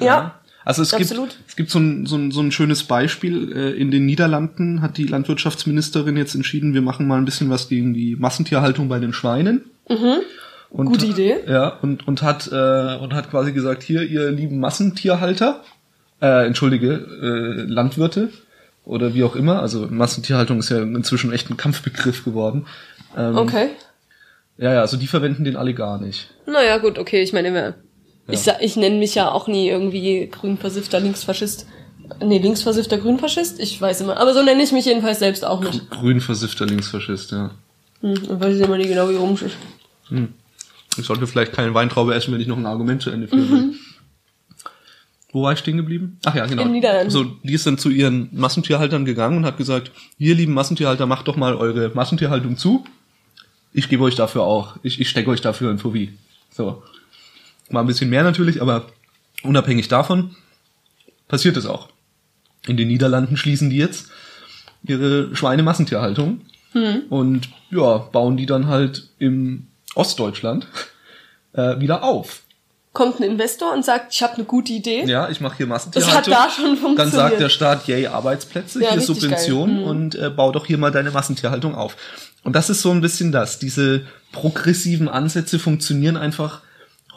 Speaker 2: Ja.
Speaker 3: Also es
Speaker 2: Absolut.
Speaker 3: gibt es gibt so ein, so ein, so ein schönes Beispiel. Äh, In den Niederlanden hat die Landwirtschaftsministerin jetzt entschieden, wir machen mal ein bisschen was gegen die Massentierhaltung bei den Schweinen. Und,
Speaker 2: Gute Idee.
Speaker 3: Ja, und, und hat äh, und hat quasi gesagt, hier, ihr lieben Massentierhalter, äh, entschuldige, äh, Landwirte oder wie auch immer, also Massentierhaltung ist ja inzwischen echt ein Kampfbegriff geworden. Ähm,
Speaker 2: Okay.
Speaker 3: Ja, ja, also die verwenden den alle gar nicht.
Speaker 2: Naja, gut, okay, ich meine, ich, ich nenne mich ja auch nie irgendwie grünversiffter Linksfaschist. Nee, linksversiffter Grünfaschist? Ich weiß immer. Aber so nenne ich mich jedenfalls selbst auch nicht.
Speaker 3: Grün versiffter Linksfaschist, ja.
Speaker 2: Hm, ich weiß immer nicht genau, wie rum ist.
Speaker 3: Ich sollte vielleicht keine Weintraube essen, wenn ich noch ein Argument zu Ende führen will. Wo war ich stehen geblieben? Ach ja, genau.
Speaker 2: In Niederlanden.
Speaker 3: So, die ist dann zu ihren Massentierhaltern gegangen und hat gesagt, ihr lieben Massentierhalter, macht doch mal eure Massentierhaltung zu. Ich gebe euch dafür auch, ich, ich stecke euch dafür ein Fuffi. So. Mal ein bisschen mehr natürlich, aber unabhängig davon passiert es auch. In den Niederlanden schließen die jetzt ihre Schweinemassentierhaltung und ja, bauen die dann halt im Ostdeutschland äh, wieder auf.
Speaker 2: Kommt ein Investor und sagt, ich habe eine gute Idee.
Speaker 3: Ja, ich mache hier
Speaker 2: Das
Speaker 3: Massentierhaltung.
Speaker 2: hat da schon funktioniert.
Speaker 3: Dann sagt der Staat, yay, Arbeitsplätze,
Speaker 2: Ja,
Speaker 3: hier
Speaker 2: richtig
Speaker 3: Subvention
Speaker 2: geil. Mhm.
Speaker 3: und äh, bau doch hier mal deine Massentierhaltung auf. Und das ist so ein bisschen das. Diese progressiven Ansätze funktionieren einfach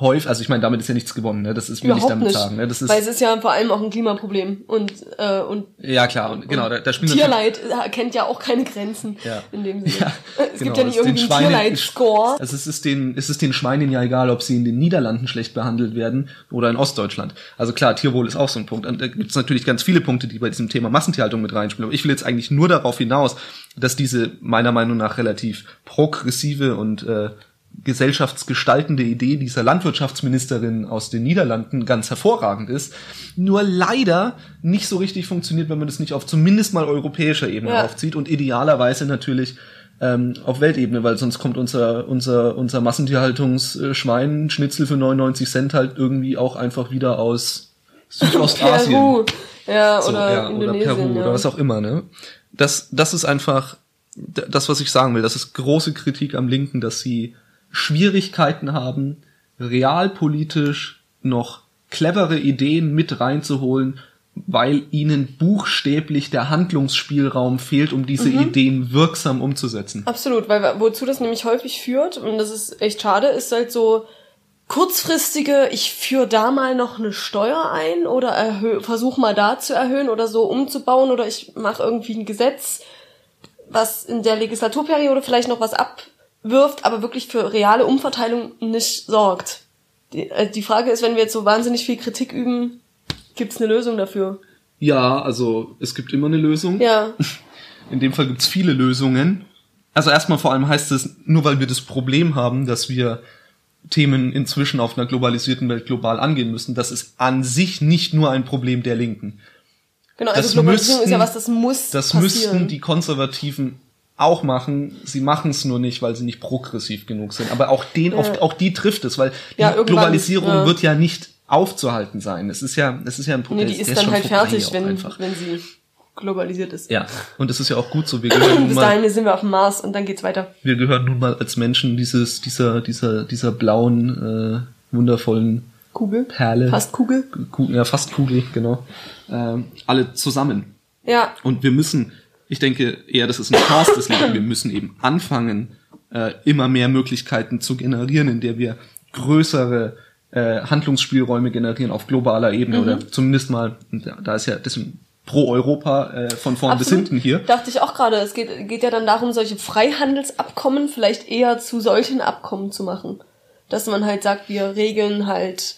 Speaker 3: häufig. Also ich meine, damit ist ja nichts gewonnen, ne? Das ist will ich damit
Speaker 2: nicht.
Speaker 3: sagen. Ne? Das ist
Speaker 2: Weil es ist ja vor allem auch ein Klimaproblem. Und, äh, und
Speaker 3: ja klar und genau, da, da spielen
Speaker 2: Tierleid äh, kennt ja auch keine Grenzen
Speaker 3: Ja.
Speaker 2: in dem Sinne.
Speaker 3: Ja,
Speaker 2: es
Speaker 3: genau,
Speaker 2: gibt ja nicht irgendwie einen Tierleid-Score.
Speaker 3: Also es ist den, es ist den Schweinen ja egal, ob sie in den Niederlanden schlecht behandelt werden oder in Ostdeutschland. Also klar, Tierwohl ist auch so ein Punkt. Und da gibt es natürlich ganz viele Punkte, die bei diesem Thema Massentierhaltung mit reinspielen. Aber ich will jetzt eigentlich nur darauf hinaus, dass diese meiner Meinung nach relativ progressive und äh, gesellschaftsgestaltende Idee dieser Landwirtschaftsministerin aus den Niederlanden ganz hervorragend ist, nur leider nicht so richtig funktioniert, wenn man das nicht auf zumindest mal europäischer Ebene
Speaker 2: Ja.
Speaker 3: aufzieht und idealerweise natürlich ähm, auf Weltebene, weil sonst kommt unser unser unser Massentierhaltungsschwein Schnitzel für 99 Cent halt irgendwie auch einfach wieder aus Südostasien.
Speaker 2: Peru. Ja,
Speaker 3: So,
Speaker 2: oder
Speaker 3: ja, oder. Peru
Speaker 2: ja.
Speaker 3: oder was auch immer, ne? Das, das ist einfach das, was ich sagen will. Das ist große Kritik am Linken, dass sie Schwierigkeiten haben, realpolitisch noch clevere Ideen mit reinzuholen, weil ihnen buchstäblich der Handlungsspielraum fehlt, um diese
Speaker 2: Mhm.
Speaker 3: Ideen wirksam umzusetzen.
Speaker 2: Absolut, weil wozu das nämlich häufig führt, und das ist echt schade, ist halt so kurzfristige, ich führe da mal noch eine Steuer ein oder versuche mal da zu erhöhen oder so umzubauen oder ich mache irgendwie ein Gesetz, was in der Legislaturperiode vielleicht noch was abwirft, aber wirklich für reale Umverteilung nicht sorgt. Die, äh, die Frage ist, wenn wir jetzt so wahnsinnig viel Kritik üben, gibt's eine Lösung dafür?
Speaker 3: Ja, also es gibt immer eine Lösung.
Speaker 2: Ja,
Speaker 3: In dem Fall gibt's viele Lösungen. Also erstmal vor allem heißt es, nur weil wir das Problem haben, dass wir Themen inzwischen auf einer globalisierten Welt global angehen müssen, das ist an sich nicht nur ein Problem der Linken.
Speaker 2: genau, also
Speaker 3: Das
Speaker 2: Globalisierung ist ja
Speaker 3: müssten-
Speaker 2: was, das muss
Speaker 3: Das
Speaker 2: passieren.
Speaker 3: müssten die Konservativen auch machen. Sie machen es nur nicht, weil sie nicht progressiv genug sind. Aber auch den, oft, auch die trifft es, weil die
Speaker 2: Ja,
Speaker 3: Globalisierung
Speaker 2: ja.
Speaker 3: wird ja nicht aufzuhalten sein. Es ist ja, es ist ja ein
Speaker 2: Nee,
Speaker 3: Protest.
Speaker 2: die
Speaker 3: der
Speaker 2: ist dann halt fertig, wenn,
Speaker 3: einfach.
Speaker 2: wenn sie globalisiert ist.
Speaker 3: Ja, und das ist ja auch gut so. Wir gehören nun
Speaker 2: Bis
Speaker 3: mal,
Speaker 2: dahin sind wir auf dem Mars und dann geht's weiter.
Speaker 3: wir gehören nun mal als Menschen dieses, dieser, dieser, dieser blauen, äh, wundervollen
Speaker 2: Kugel.
Speaker 3: Perle.
Speaker 2: Fast Kugel.
Speaker 3: Kugel, ja, fast Kugel, genau. Ähm, alle zusammen.
Speaker 2: Ja,
Speaker 3: Und wir müssen, ich denke eher, das ist eine Chance des Lebens, wir müssen eben anfangen, äh, immer mehr Möglichkeiten zu generieren, in der wir größere äh, Handlungsspielräume generieren auf globaler Ebene
Speaker 2: Mhm.
Speaker 3: oder zumindest mal, da- ist ja deswegen pro Europa äh, von vorn bis
Speaker 2: absolut.
Speaker 3: hinten hier.
Speaker 2: Dachte ich auch gerade. Es geht, geht ja dann darum, solche Freihandelsabkommen vielleicht eher zu solchen Abkommen zu machen. Dass man halt sagt, wir regeln halt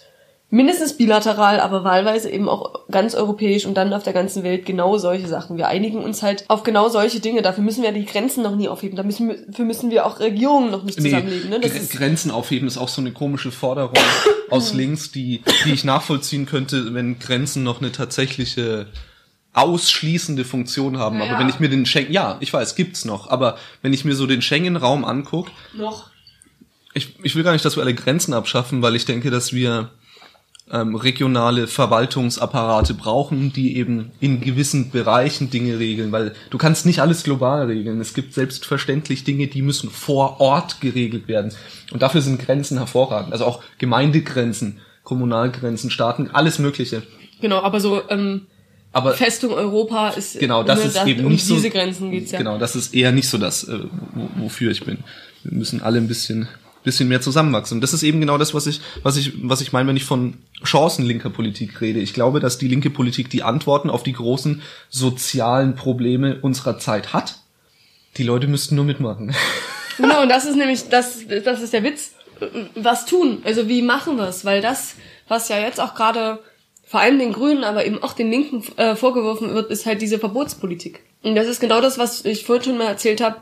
Speaker 2: mindestens bilateral, aber wahlweise eben auch ganz europäisch und dann auf der ganzen Welt genau solche Sachen. Wir einigen uns halt auf genau solche Dinge. Dafür müssen wir die Grenzen noch nie aufheben. Dafür müssen wir auch Regierungen noch nicht zusammenlegen. Ne? Das
Speaker 3: Grenzen aufheben ist auch so eine komische Forderung aus links, die, die ich nachvollziehen könnte, wenn Grenzen noch eine tatsächliche ausschließende Funktion haben.
Speaker 2: Ja,
Speaker 3: aber wenn ich mir den Schengen, ja, ich weiß, gibt's noch, aber wenn ich mir so den Schengen-Raum anguck,
Speaker 2: noch.
Speaker 3: ich, ich will gar nicht, dass wir alle Grenzen abschaffen, weil ich denke, dass wir ähm, regionale Verwaltungsapparate brauchen, die eben in gewissen Bereichen Dinge regeln, weil du kannst nicht alles global regeln. Es gibt selbstverständlich Dinge, die müssen vor Ort geregelt werden. Und dafür sind Grenzen hervorragend. Also auch Gemeindegrenzen, Kommunalgrenzen, Staaten, alles Mögliche.
Speaker 2: Genau, aber so ähm,
Speaker 3: Aber
Speaker 2: Festung Europa ist
Speaker 3: genau, das ist
Speaker 2: da-
Speaker 3: eben
Speaker 2: um
Speaker 3: nicht so.
Speaker 2: diese Grenzen geht's ja.
Speaker 3: Genau, das ist eher nicht so das, äh, wo, wofür ich bin. Wir müssen alle ein bisschen, bisschen mehr zusammenwachsen. Und das ist eben genau das, was ich, was ich, was ich meine, wenn ich von Chancen linker Politik rede. Ich glaube, dass die linke Politik die Antworten auf die großen sozialen Probleme unserer Zeit hat. Die Leute müssten nur mitmachen.
Speaker 2: Genau, und das ist nämlich, das, das ist der Witz. Was tun? Also wie machen wir es? Weil das, was ja jetzt auch gerade vor allem den Grünen, aber eben auch den Linken äh, vorgeworfen wird, ist halt diese Verbotspolitik. Und das ist genau das, was ich vorhin schon mal erzählt habe.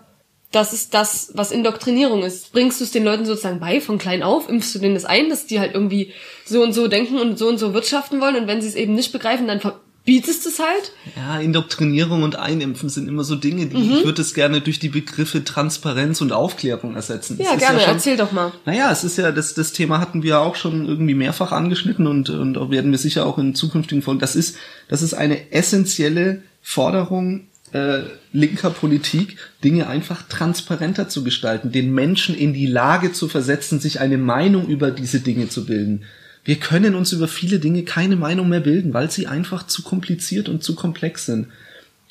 Speaker 2: Das ist das, was Indoktrinierung ist. Bringst du es den Leuten sozusagen bei, von klein auf, impfst du denen das ein, dass die halt irgendwie so und so denken und so und so wirtschaften wollen und wenn sie es eben nicht begreifen, dann verbietest du es halt.
Speaker 3: Ja, Indoktrinierung und Einimpfen sind immer so Dinge, die
Speaker 2: Mhm.
Speaker 3: ich würde es gerne durch die Begriffe Transparenz und Aufklärung ersetzen.
Speaker 2: Ja, gerne,
Speaker 3: schon-
Speaker 2: erzähl doch mal.
Speaker 3: Naja, es ist ja, das, das Thema hatten wir auch schon irgendwie mehrfach angeschnitten und, und auch werden wir sicher auch in zukünftigen Folgen. Das ist, das ist eine essentielle Forderung äh, linker Politik, Dinge einfach transparenter zu gestalten, den Menschen in die Lage zu versetzen, sich eine Meinung über diese Dinge zu bilden. Wir können uns über viele Dinge keine Meinung mehr bilden, weil sie einfach zu kompliziert und zu komplex sind.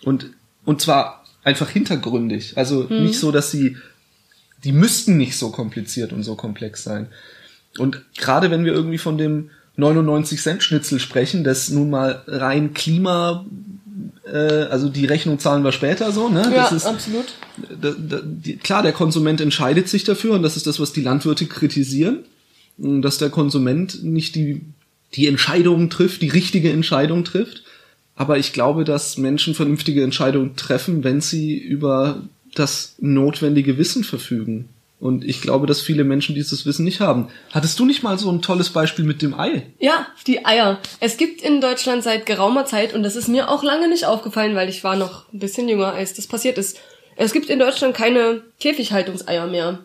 Speaker 3: Und, und zwar einfach hintergründig. Also nicht so, dass sie die müssten nicht so kompliziert und so komplex sein. Und gerade wenn wir irgendwie von dem 99 Cent Schnitzel sprechen, das nun mal rein Klima, äh, also die Rechnung zahlen wir später so, ne?
Speaker 2: Ja,
Speaker 3: ist,
Speaker 2: absolut.
Speaker 3: da, da, die, klar, der Konsument entscheidet sich dafür und das ist das, was die Landwirte kritisieren, dass der Konsument nicht die, die Entscheidung trifft, die richtige Entscheidung trifft. Aber ich glaube, dass Menschen vernünftige Entscheidungen treffen, wenn sie über das notwendige Wissen verfügen. Und ich glaube, dass viele Menschen dieses Wissen nicht haben. Hattest du nicht mal so ein tolles Beispiel mit dem Ei?
Speaker 2: Ja, die Eier. Es gibt in Deutschland seit geraumer Zeit, und das ist mir auch lange nicht aufgefallen, weil ich war noch ein bisschen jünger, als das passiert ist. Es gibt in Deutschland keine Käfighaltungseier mehr.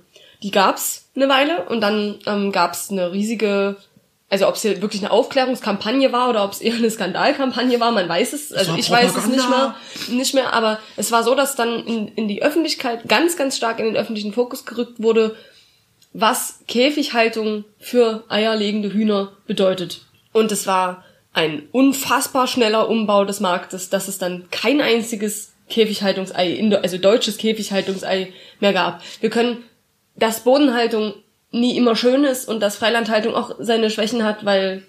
Speaker 2: Die gab's eine Weile und dann ähm, gab's eine riesige, also ob es hier wirklich eine Aufklärungskampagne war oder ob es eher eine Skandalkampagne war, man weiß es, also ich weiß es nicht mehr, nicht mehr, aber es war so, dass dann in, in die Öffentlichkeit ganz, ganz stark in den öffentlichen Fokus gerückt wurde, was Käfighaltung für eierlegende Hühner bedeutet. Und es war ein unfassbar schneller Umbau des Marktes, dass es dann kein einziges Käfighaltungsei, also deutsches Käfighaltungsei mehr gab. Wir können, dass Bodenhaltung nie immer schön ist und dass Freilandhaltung auch seine Schwächen hat, weil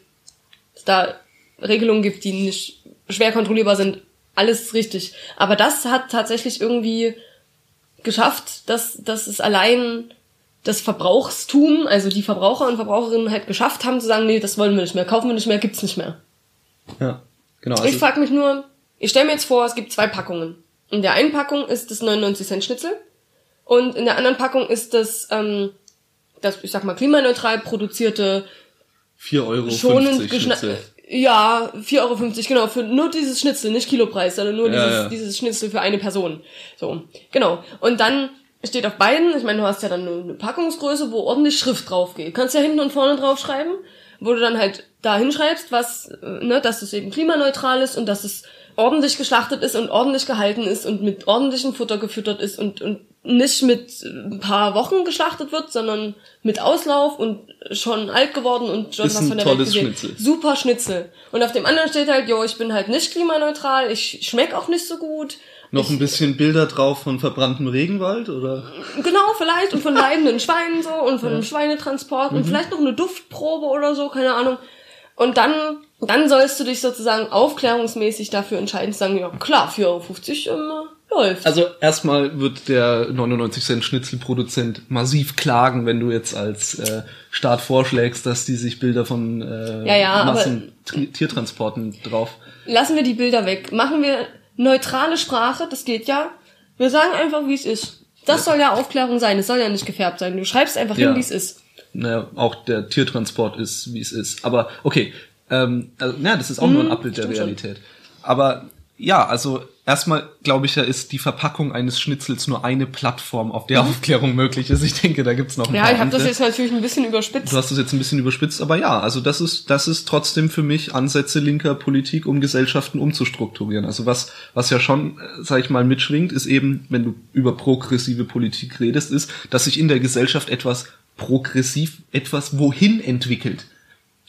Speaker 2: es da Regelungen gibt, die nicht schwer kontrollierbar sind. Alles richtig. Aber das hat tatsächlich irgendwie geschafft, dass, dass es allein das Verbrauchstum, also die Verbraucher und Verbraucherinnen halt geschafft haben zu sagen, nee, das wollen wir nicht mehr, kaufen wir nicht mehr, gibt's nicht mehr.
Speaker 3: Ja, genau.
Speaker 2: ich frage mich nur, ich stelle mir jetzt vor, es gibt zwei Packungen. In der einen Packung ist das 99 Cent Schnitzel und in der anderen Packung ist das, ähm, das, ich sag mal, klimaneutral produzierte,
Speaker 3: 4,50 Euro
Speaker 2: schonend
Speaker 3: Schnitzel.
Speaker 2: Ja, 4,50 Euro, genau, für nur dieses Schnitzel, nicht Kilopreis, sondern nur
Speaker 3: Ja,
Speaker 2: dieses,
Speaker 3: ja.
Speaker 2: dieses Schnitzel für eine Person. So, genau. Und dann steht auf beiden, ich meine, du hast ja dann eine Packungsgröße, wo ordentlich Schrift drauf geht. Kannst ja hinten und vorne draufschreiben. wo du dann halt da hinschreibst, was, äh, ne, dass es eben klimaneutral ist und dass es ordentlich geschlachtet ist und ordentlich gehalten ist und mit ordentlichem Futter gefüttert ist und, und nicht mit ein paar Wochen geschlachtet wird, sondern mit Auslauf und schon alt geworden und schon
Speaker 3: Ist
Speaker 2: was von der Welt
Speaker 3: tolles
Speaker 2: gesehen.
Speaker 3: Schnitzel.
Speaker 2: Super Schnitzel. Und auf dem anderen steht halt, jo, ich bin halt nicht klimaneutral, ich schmeck auch nicht so gut.
Speaker 3: Noch ein bisschen Bilder drauf von verbranntem Regenwald oder?
Speaker 2: Genau, vielleicht und von leidenden Schweinen so und von einem Schweinetransport
Speaker 3: Mhm.
Speaker 2: und vielleicht noch eine Duftprobe oder so, keine Ahnung. Und dann, dann sollst du dich sozusagen aufklärungsmäßig dafür entscheiden, zu sagen, ja klar, 4,50 Euro ähm, läuft.
Speaker 3: Also erstmal wird der 99 Cent Schnitzelproduzent massiv klagen, wenn du jetzt als äh, Staat vorschlägst, dass die sich Bilder von äh,
Speaker 2: Ja, ja, aber-
Speaker 3: Massen Tri- Tiertransporten drauf.
Speaker 2: Lassen wir die Bilder weg. Machen wir neutrale Sprache, das geht ja. Wir sagen einfach, wie es ist. Das soll ja Aufklärung sein, es soll ja nicht gefärbt sein. Du schreibst einfach
Speaker 3: Ja.
Speaker 2: hin, wie es ist.
Speaker 3: Naja, auch der Tiertransport ist, wie es ist. Aber okay, ähm, also, na, das ist auch nur ein Abbild der
Speaker 2: stimmt schon.
Speaker 3: Realität. Aber ja, also erstmal glaube ich ja, ist die Verpackung eines Schnitzels nur eine Plattform, auf der Aufklärung möglich ist. Ich denke, da gibt's noch ein
Speaker 2: Mhm. Ja,
Speaker 3: paar
Speaker 2: ich habe das jetzt natürlich ein bisschen überspitzt.
Speaker 3: Du hast es jetzt ein bisschen überspitzt, aber ja, also das ist, das ist trotzdem für mich Ansätze linker Politik, um Gesellschaften umzustrukturieren. Also was, was ja schon, äh, sag ich mal, mitschwingt, ist eben, wenn du über progressive Politik redest, ist, dass sich in der Gesellschaft etwas progressiv, etwas wohin entwickelt.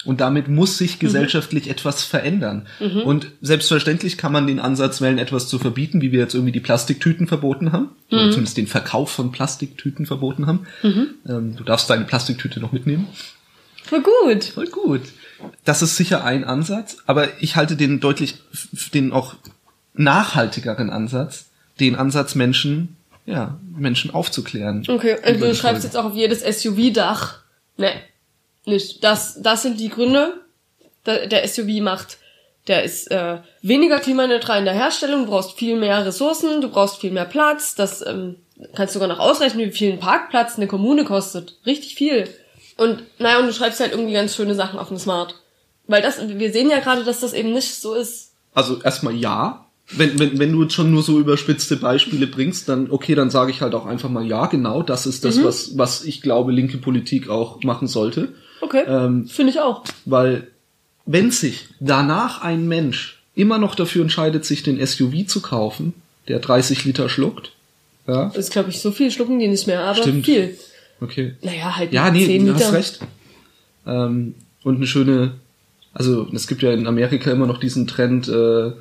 Speaker 3: Und damit muss sich gesellschaftlich etwas verändern. Und selbstverständlich kann man den Ansatz wählen, etwas zu verbieten, wie wir jetzt irgendwie die Plastiktüten verboten haben. Oder zumindest den Verkauf von Plastiktüten verboten haben. Ähm, du darfst deine Plastiktüte noch mitnehmen.
Speaker 2: Voll gut.
Speaker 3: Voll gut. Das ist sicher ein Ansatz, aber ich halte den deutlich, den auch nachhaltigeren Ansatz, den Ansatz Menschen, ja, Menschen aufzuklären.
Speaker 2: Okay, also du schreibst jetzt auch auf jedes SUV-Dach. Ne, nicht. Das, das sind die Gründe. Der SUV macht, der ist äh, weniger klimaneutral in der Herstellung, du brauchst viel mehr Ressourcen, du brauchst viel mehr Platz. Das ähm, kannst du sogar noch ausrechnen, wie viel ein Parkplatz eine Kommune kostet. Richtig viel. Und naja, und du schreibst halt irgendwie ganz schöne Sachen auf dem Smart. Weil das, wir sehen ja gerade, dass das eben nicht so ist.
Speaker 3: Also erstmal ja. Wenn, wenn, wenn du jetzt schon nur so überspitzte Beispiele bringst, dann okay, dann sage ich halt auch einfach mal ja, genau, das ist
Speaker 2: Mhm.
Speaker 3: das, was, was ich glaube, linke Politik auch machen sollte.
Speaker 2: Okay,
Speaker 3: Ähm,
Speaker 2: finde ich auch.
Speaker 3: Weil wenn sich danach ein Mensch immer noch dafür entscheidet, sich den SUV zu kaufen, der 30 Liter schluckt, ja,
Speaker 2: Das ist, glaube ich, so viel schlucken die nicht mehr, aber
Speaker 3: Stimmt.
Speaker 2: viel.
Speaker 3: okay.
Speaker 2: Naja, halt
Speaker 3: Ja, nee,
Speaker 2: 10
Speaker 3: du
Speaker 2: Liter.
Speaker 3: hast recht. Ähm, und eine schöne, also es gibt ja in Amerika immer noch diesen Trend, äh,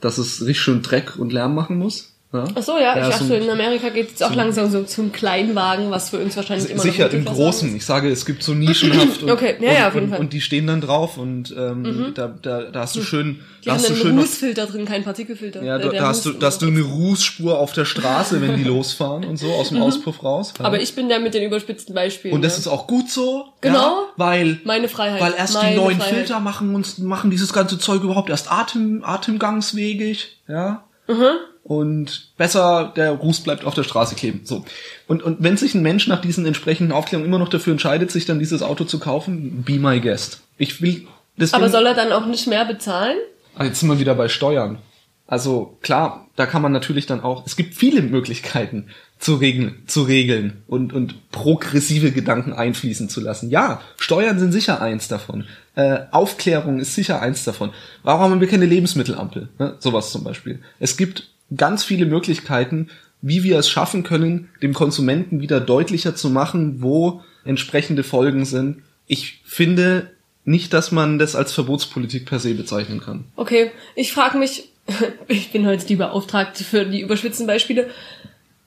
Speaker 3: dass es richtig schön Dreck und Lärm machen muss. Ja?
Speaker 2: Ach so, ja, ich
Speaker 3: so
Speaker 2: dachte, in Amerika geht es auch langsam so zum Kleinwagen, was für uns wahrscheinlich immer
Speaker 3: Sicher im Großen. Ich sage, es gibt so nischenhaft und,
Speaker 2: Okay, ja,
Speaker 3: und,
Speaker 2: ja, auf jeden
Speaker 3: und,
Speaker 2: Fall. Mhm.
Speaker 3: und die stehen dann drauf und ähm, da, da, da hast du schön,
Speaker 2: Die
Speaker 3: da
Speaker 2: haben
Speaker 3: hast du schön
Speaker 2: Rußfilter drin, kein Partikelfilter.
Speaker 3: Ja,
Speaker 2: Äh,
Speaker 3: da, da hast du, da hast du eine Rußspur auf der Straße, wenn die losfahren und so aus dem Auspuff raus. Ja.
Speaker 2: Mhm. Aber ich bin der mit den überspitzten Beispielen.
Speaker 3: und das
Speaker 2: ja.
Speaker 3: ist auch gut so.
Speaker 2: Genau.
Speaker 3: Ja, weil,
Speaker 2: Meine Freiheit.
Speaker 3: weil erst die neuen
Speaker 2: Freiheit.
Speaker 3: Filter machen uns, machen dieses ganze Zeug überhaupt erst Atem, atemgangswegig, ja.
Speaker 2: Mhm.
Speaker 3: Und besser, der Ruß bleibt auf der Straße kleben. So. Und, und wenn sich ein Mensch nach diesen entsprechenden Aufklärungen immer noch dafür entscheidet, sich dann dieses Auto zu kaufen, be my guest. Ich will, deswegen,
Speaker 2: Aber soll er dann auch nicht mehr bezahlen?
Speaker 3: Ah, Jetzt sind wir wieder bei Steuern. Also klar, da kann man natürlich dann auch, es gibt viele Möglichkeiten zu regeln, zu regeln und, und progressive Gedanken einfließen zu lassen. Ja, Steuern sind sicher eins davon. Äh, Aufklärung ist sicher eins davon. Warum haben wir keine Lebensmittelampel? Ne? Sowas zum Beispiel. Es gibt ganz viele Möglichkeiten, wie wir es schaffen können, dem Konsumenten wieder deutlicher zu machen, wo entsprechende Folgen sind. Ich finde nicht, dass man das als Verbotspolitik per se bezeichnen kann.
Speaker 2: Okay, ich frage mich, ich bin heute die Beauftragte für die überspitzten Beispiele.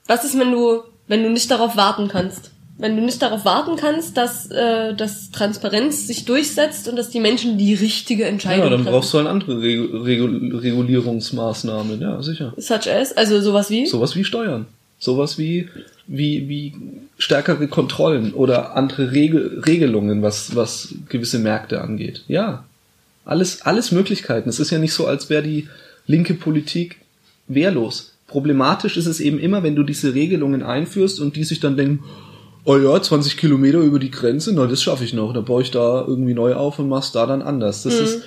Speaker 2: Was ist, wenn du, wenn du nicht darauf warten kannst? Wenn du nicht darauf warten kannst, dass, äh, dass Transparenz sich durchsetzt und dass die Menschen die richtige Entscheidung
Speaker 3: Ja, dann
Speaker 2: treffen.
Speaker 3: brauchst du halt andere Regu Regu Regulierungsmaßnahmen, ja, sicher.
Speaker 2: Such as, also sowas wie?
Speaker 3: Sowas wie Steuern. Sowas wie, wie, wie stärkere Kontrollen oder andere Regel Regelungen, was, was gewisse Märkte angeht. Ja. Alles, alles Möglichkeiten. Es ist ja nicht so, als wäre die linke Politik wehrlos. Problematisch ist es eben immer, wenn du diese Regelungen einführst und die sich dann denken, oh ja, 20 Kilometer über die Grenze, na, das schaffe ich noch. Dann baue ich da irgendwie neu auf und mach's da dann anders. Das ist,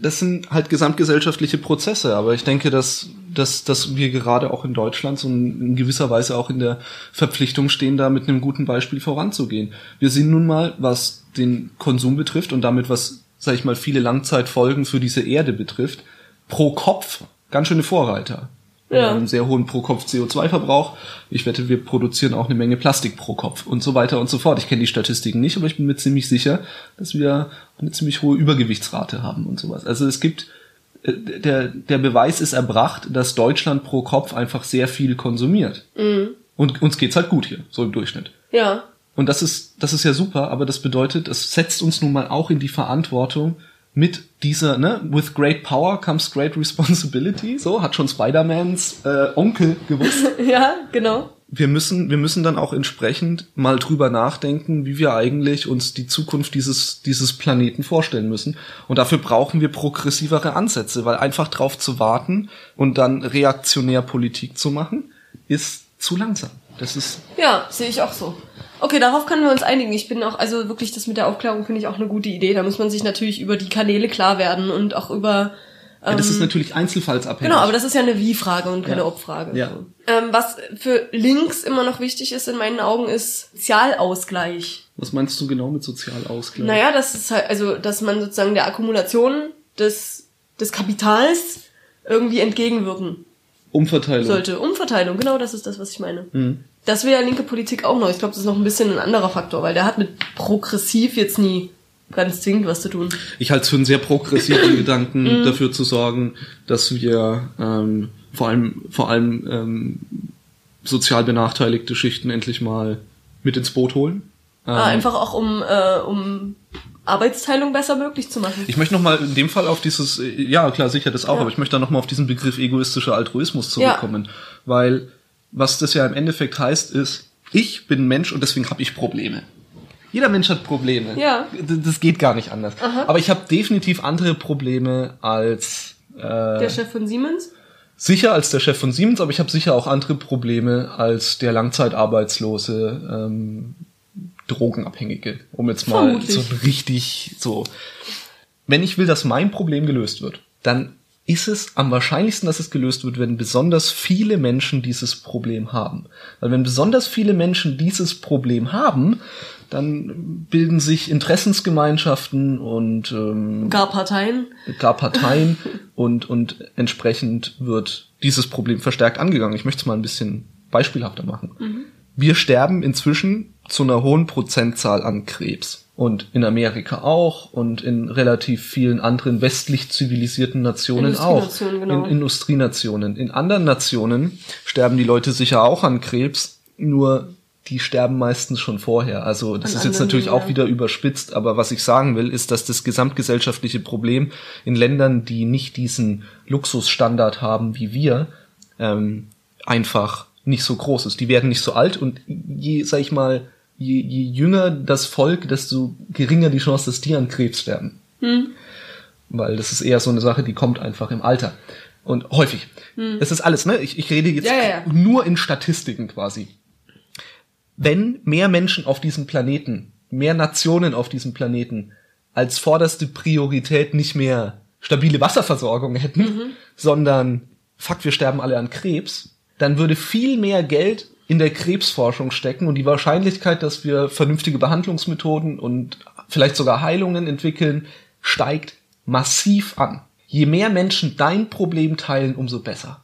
Speaker 3: das sind halt gesamtgesellschaftliche Prozesse, aber ich denke, dass, dass, dass wir gerade auch in Deutschland so in, in gewisser Weise auch in der Verpflichtung stehen, da mit einem guten Beispiel voranzugehen. Wir sind nun mal, was den Konsum betrifft und damit was, sag ich mal, viele Langzeitfolgen für diese Erde betrifft, pro Kopf ganz schöne Vorreiter. Wir
Speaker 2: Ja.
Speaker 3: haben einen sehr hohen pro Kopf CO2-Verbrauch. Ich wette, wir produzieren auch eine Menge Plastik pro Kopf und so weiter und so fort. Ich kenne die Statistiken nicht, aber ich bin mir ziemlich sicher, dass wir eine ziemlich hohe Übergewichtsrate haben und sowas. Also es gibt äh, der, der Beweis ist erbracht, dass Deutschland pro Kopf einfach sehr viel konsumiert. Und uns geht's halt gut hier, so im Durchschnitt.
Speaker 2: Ja.
Speaker 3: Und das ist, das ist ja super, aber das bedeutet, es setzt uns nun mal auch in die Verantwortung mit dieser, ne, with great power comes great responsibility, so hat schon Spider-Mans äh, Onkel gewusst.
Speaker 2: Ja, genau.
Speaker 3: Wir müssen, wir müssen dann auch entsprechend mal drüber nachdenken, wie wir eigentlich uns die Zukunft dieses, dieses Planeten vorstellen müssen. Und dafür brauchen wir progressivere Ansätze, weil einfach drauf zu warten und dann reaktionär Politik zu machen, ist zu langsam. Das ist
Speaker 2: Ja, sehe ich auch so. Okay, darauf können wir uns einigen. Ich bin auch, also wirklich, das mit der Aufklärung finde ich auch eine gute Idee. Da muss man sich natürlich über die Kanäle klar werden und auch über.
Speaker 3: Ja, das ist natürlich einzelfallsabhängig.
Speaker 2: Genau, aber das ist ja eine Wie-Frage und keine
Speaker 3: Ja.
Speaker 2: Ob-Frage.
Speaker 3: Ja.
Speaker 2: Ähm, was für Links immer noch wichtig ist in meinen Augen, ist Sozialausgleich.
Speaker 3: Was meinst du genau mit Sozialausgleich?
Speaker 2: Naja, das ist halt, also, dass man sozusagen der Akkumulation des, des Kapitals irgendwie entgegenwirken
Speaker 3: Umverteilung.
Speaker 2: sollte. Umverteilung, genau das ist das, was ich meine.
Speaker 3: Mhm.
Speaker 2: Das will ja linke Politik auch noch. Ich glaube, das ist noch ein bisschen ein anderer Faktor, weil der hat mit progressiv jetzt nie ganz zwingend was zu tun.
Speaker 3: Ich halte es für einen sehr progressiven
Speaker 2: Mhm.
Speaker 3: Gedanken, dafür zu sorgen, dass wir ähm, vor allem, vor allem ähm, sozial benachteiligte Schichten endlich mal mit ins Boot holen. Ähm,
Speaker 2: Ah, einfach auch um, äh, um Arbeitsteilung besser möglich zu machen.
Speaker 3: Ich möchte noch mal in dem Fall auf dieses, ja klar, sicher das auch,
Speaker 2: Ja.
Speaker 3: aber ich möchte dann noch mal auf diesen Begriff egoistischer Altruismus zurückkommen, weil was das ja im Endeffekt heißt, ist, ich bin ein Mensch und deswegen habe ich Probleme. Jeder Mensch hat Probleme.
Speaker 2: Ja.
Speaker 3: Das geht gar nicht anders. Aber ich habe definitiv andere Probleme als äh,
Speaker 2: Der Chef von Siemens?
Speaker 3: sicher als der Chef von Siemens, aber ich habe sicher auch andere Probleme als der langzeitarbeitslose ähm, Drogenabhängige, um jetzt mal
Speaker 2: Vermutlich.
Speaker 3: so richtig so. Wenn ich will, dass mein Problem gelöst wird, dann ist es am wahrscheinlichsten, dass es gelöst wird, wenn besonders viele Menschen dieses Problem haben. Weil wenn besonders viele Menschen dieses Problem haben, dann bilden sich Interessensgemeinschaften und ähm,
Speaker 2: Gar Parteien?
Speaker 3: gar Parteien und, und entsprechend wird dieses Problem verstärkt angegangen. Ich möchte es mal ein bisschen beispielhafter machen. Wir sterben inzwischen zu einer hohen Prozentzahl an Krebs. Und in Amerika auch und in relativ vielen anderen westlich zivilisierten Nationen auch.
Speaker 2: Genau.
Speaker 3: In Industrienationen. In anderen Nationen sterben die Leute sicher auch an Krebs, nur die sterben meistens schon vorher. Also das
Speaker 2: An
Speaker 3: ist jetzt natürlich
Speaker 2: Dingen,
Speaker 3: auch wieder überspitzt, aber was ich sagen will, ist, dass das gesamtgesellschaftliche Problem in Ländern, die nicht diesen Luxusstandard haben wie wir, ähm, einfach nicht so groß ist. Die werden nicht so alt und je, sag ich mal, je, je jünger das Volk, desto geringer die Chance, dass die an Krebs sterben. Weil das ist eher so eine Sache, die kommt einfach im Alter. Und häufig. Das ist alles, ne? Ich, ich rede jetzt
Speaker 2: Ja, ja,
Speaker 3: nur in Statistiken quasi wenn mehr Menschen auf diesem Planeten, mehr Nationen auf diesem Planeten als vorderste Priorität nicht mehr stabile Wasserversorgung hätten, sondern fuck, wir sterben alle an Krebs, dann würde viel mehr Geld in der Krebsforschung stecken und die Wahrscheinlichkeit, dass wir vernünftige Behandlungsmethoden und vielleicht sogar Heilungen entwickeln, steigt massiv an. Je mehr Menschen dein Problem teilen, umso besser.